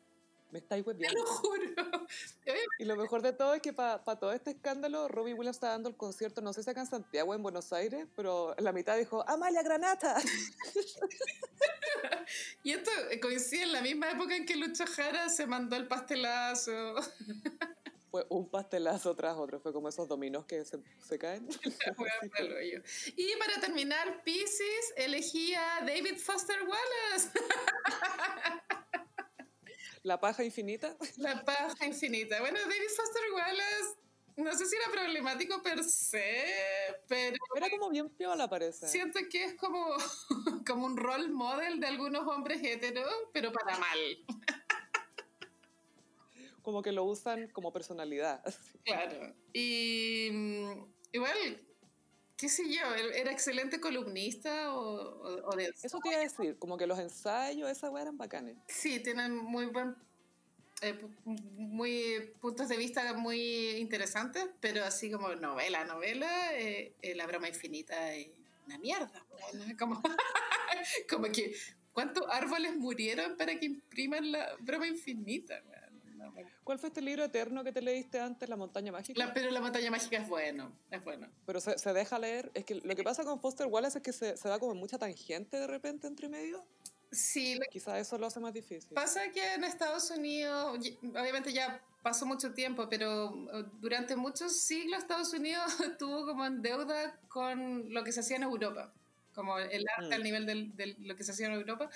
Me estáis Te hueveando. lo juro. (laughs) Y lo mejor de todo es que para todo este escándalo, Robbie Williams está dando el concierto, no sé si acá en Santiago o en Buenos Aires, pero en la mitad dijo, ¡Amalia Granata! (laughs) Y esto coincide en la misma época en que Lucho Jara se mandó el pastelazo. (laughs) Fue un pastelazo tras otro, fue como esos dominos que se, se caen. (laughs) (laughs) Y para terminar, Pisces elegí a David Foster Wallace. (laughs) La paja infinita. La paja infinita. Bueno, David Foster Wallace, no sé si era problemático per se, pero... Era como bien piola, parece. Siento que es como, como un role model de algunos hombres heteros, pero para mal. Como que lo usan como personalidad. (laughs) Claro. Y mm, igual, qué sé yo, era excelente columnista o, o, de... Eso te iba a decir, como que los ensayos, esas weas eran bacanes. Sí, tienen muy buen... Eh, muy puntos de vista muy interesantes, pero así como novela, novela, eh, eh, La broma infinita es una mierda. (laughs) Como, como que, ¿cuántos árboles murieron para que impriman la broma infinita? ¿Cuál fue este libro eterno que te leíste antes, La montaña mágica? pero La montaña mágica es bueno, es bueno. Pero se, se, deja leer. Es que lo que pasa con Foster Wallace es que se, se da como mucha tangente de repente entre medio. Sí. Quizá eso lo hace más difícil. Pasa que en Estados Unidos, obviamente ya pasó mucho tiempo, pero uh, durante muchos siglos Estados Unidos (laughs) estuvo como en deuda con lo que se hacía en Europa como el arte mm. al nivel de lo que se hacía en Europa.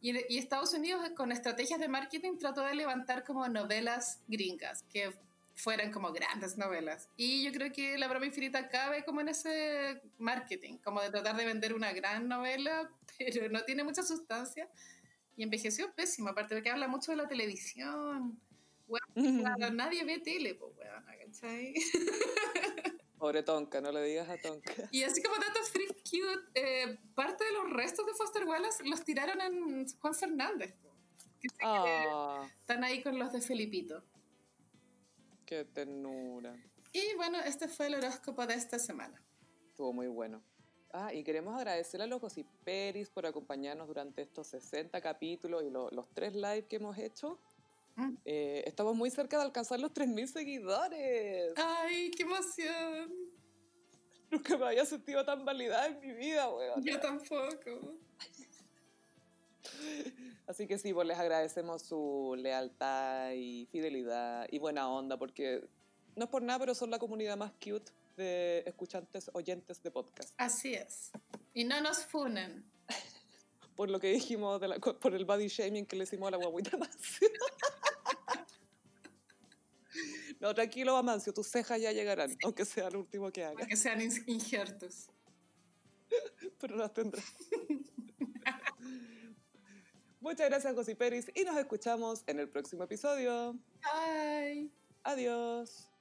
Y, y, Estados Unidos, con estrategias de marketing, trató de levantar como novelas gringas, que fueran como grandes novelas. Y yo creo que La broma infinita cabe como en ese marketing, como de tratar de vender una gran novela, (laughs) pero no tiene mucha sustancia. Y envejeció pésimo, aparte de que habla mucho de la televisión. (laughs) nadie ve tele, pues, weón, ¿cachai? (laughs) Pobre Tonka, no le digas a Tonka. (laughs) Y así como datos free cute, eh, parte de los restos de Foster Wallace los tiraron en Juan Fernández. Ah. están ahí con los de Felipito. Qué ternura. Y bueno, este fue el horóscopo de esta semana. Estuvo muy bueno. Ah, y queremos agradecer a los Peris por acompañarnos durante estos 60 capítulos y los tres live que hemos hecho. Mm. Eh, estamos muy cerca de alcanzar los 3.000 seguidores. ¡Ay, qué emoción! Nunca me había sentido tan validada en mi vida, weón. Yo tampoco. Así que sí, pues les agradecemos su lealtad y fidelidad y buena onda, porque no es por nada, pero son la comunidad más cute de escuchantes, oyentes de podcast. Así es. Y no nos funen. Por lo que dijimos, de la, por el body shaming que le hicimos a la guaguita. (laughs) No, tranquilo, Amancio, tus cejas ya llegarán, aunque sea el último que haga. Aunque sean injertos. (laughs) Pero las tendrás. Muchas gracias, José Peris, y nos escuchamos en el próximo episodio. Bye. Adiós.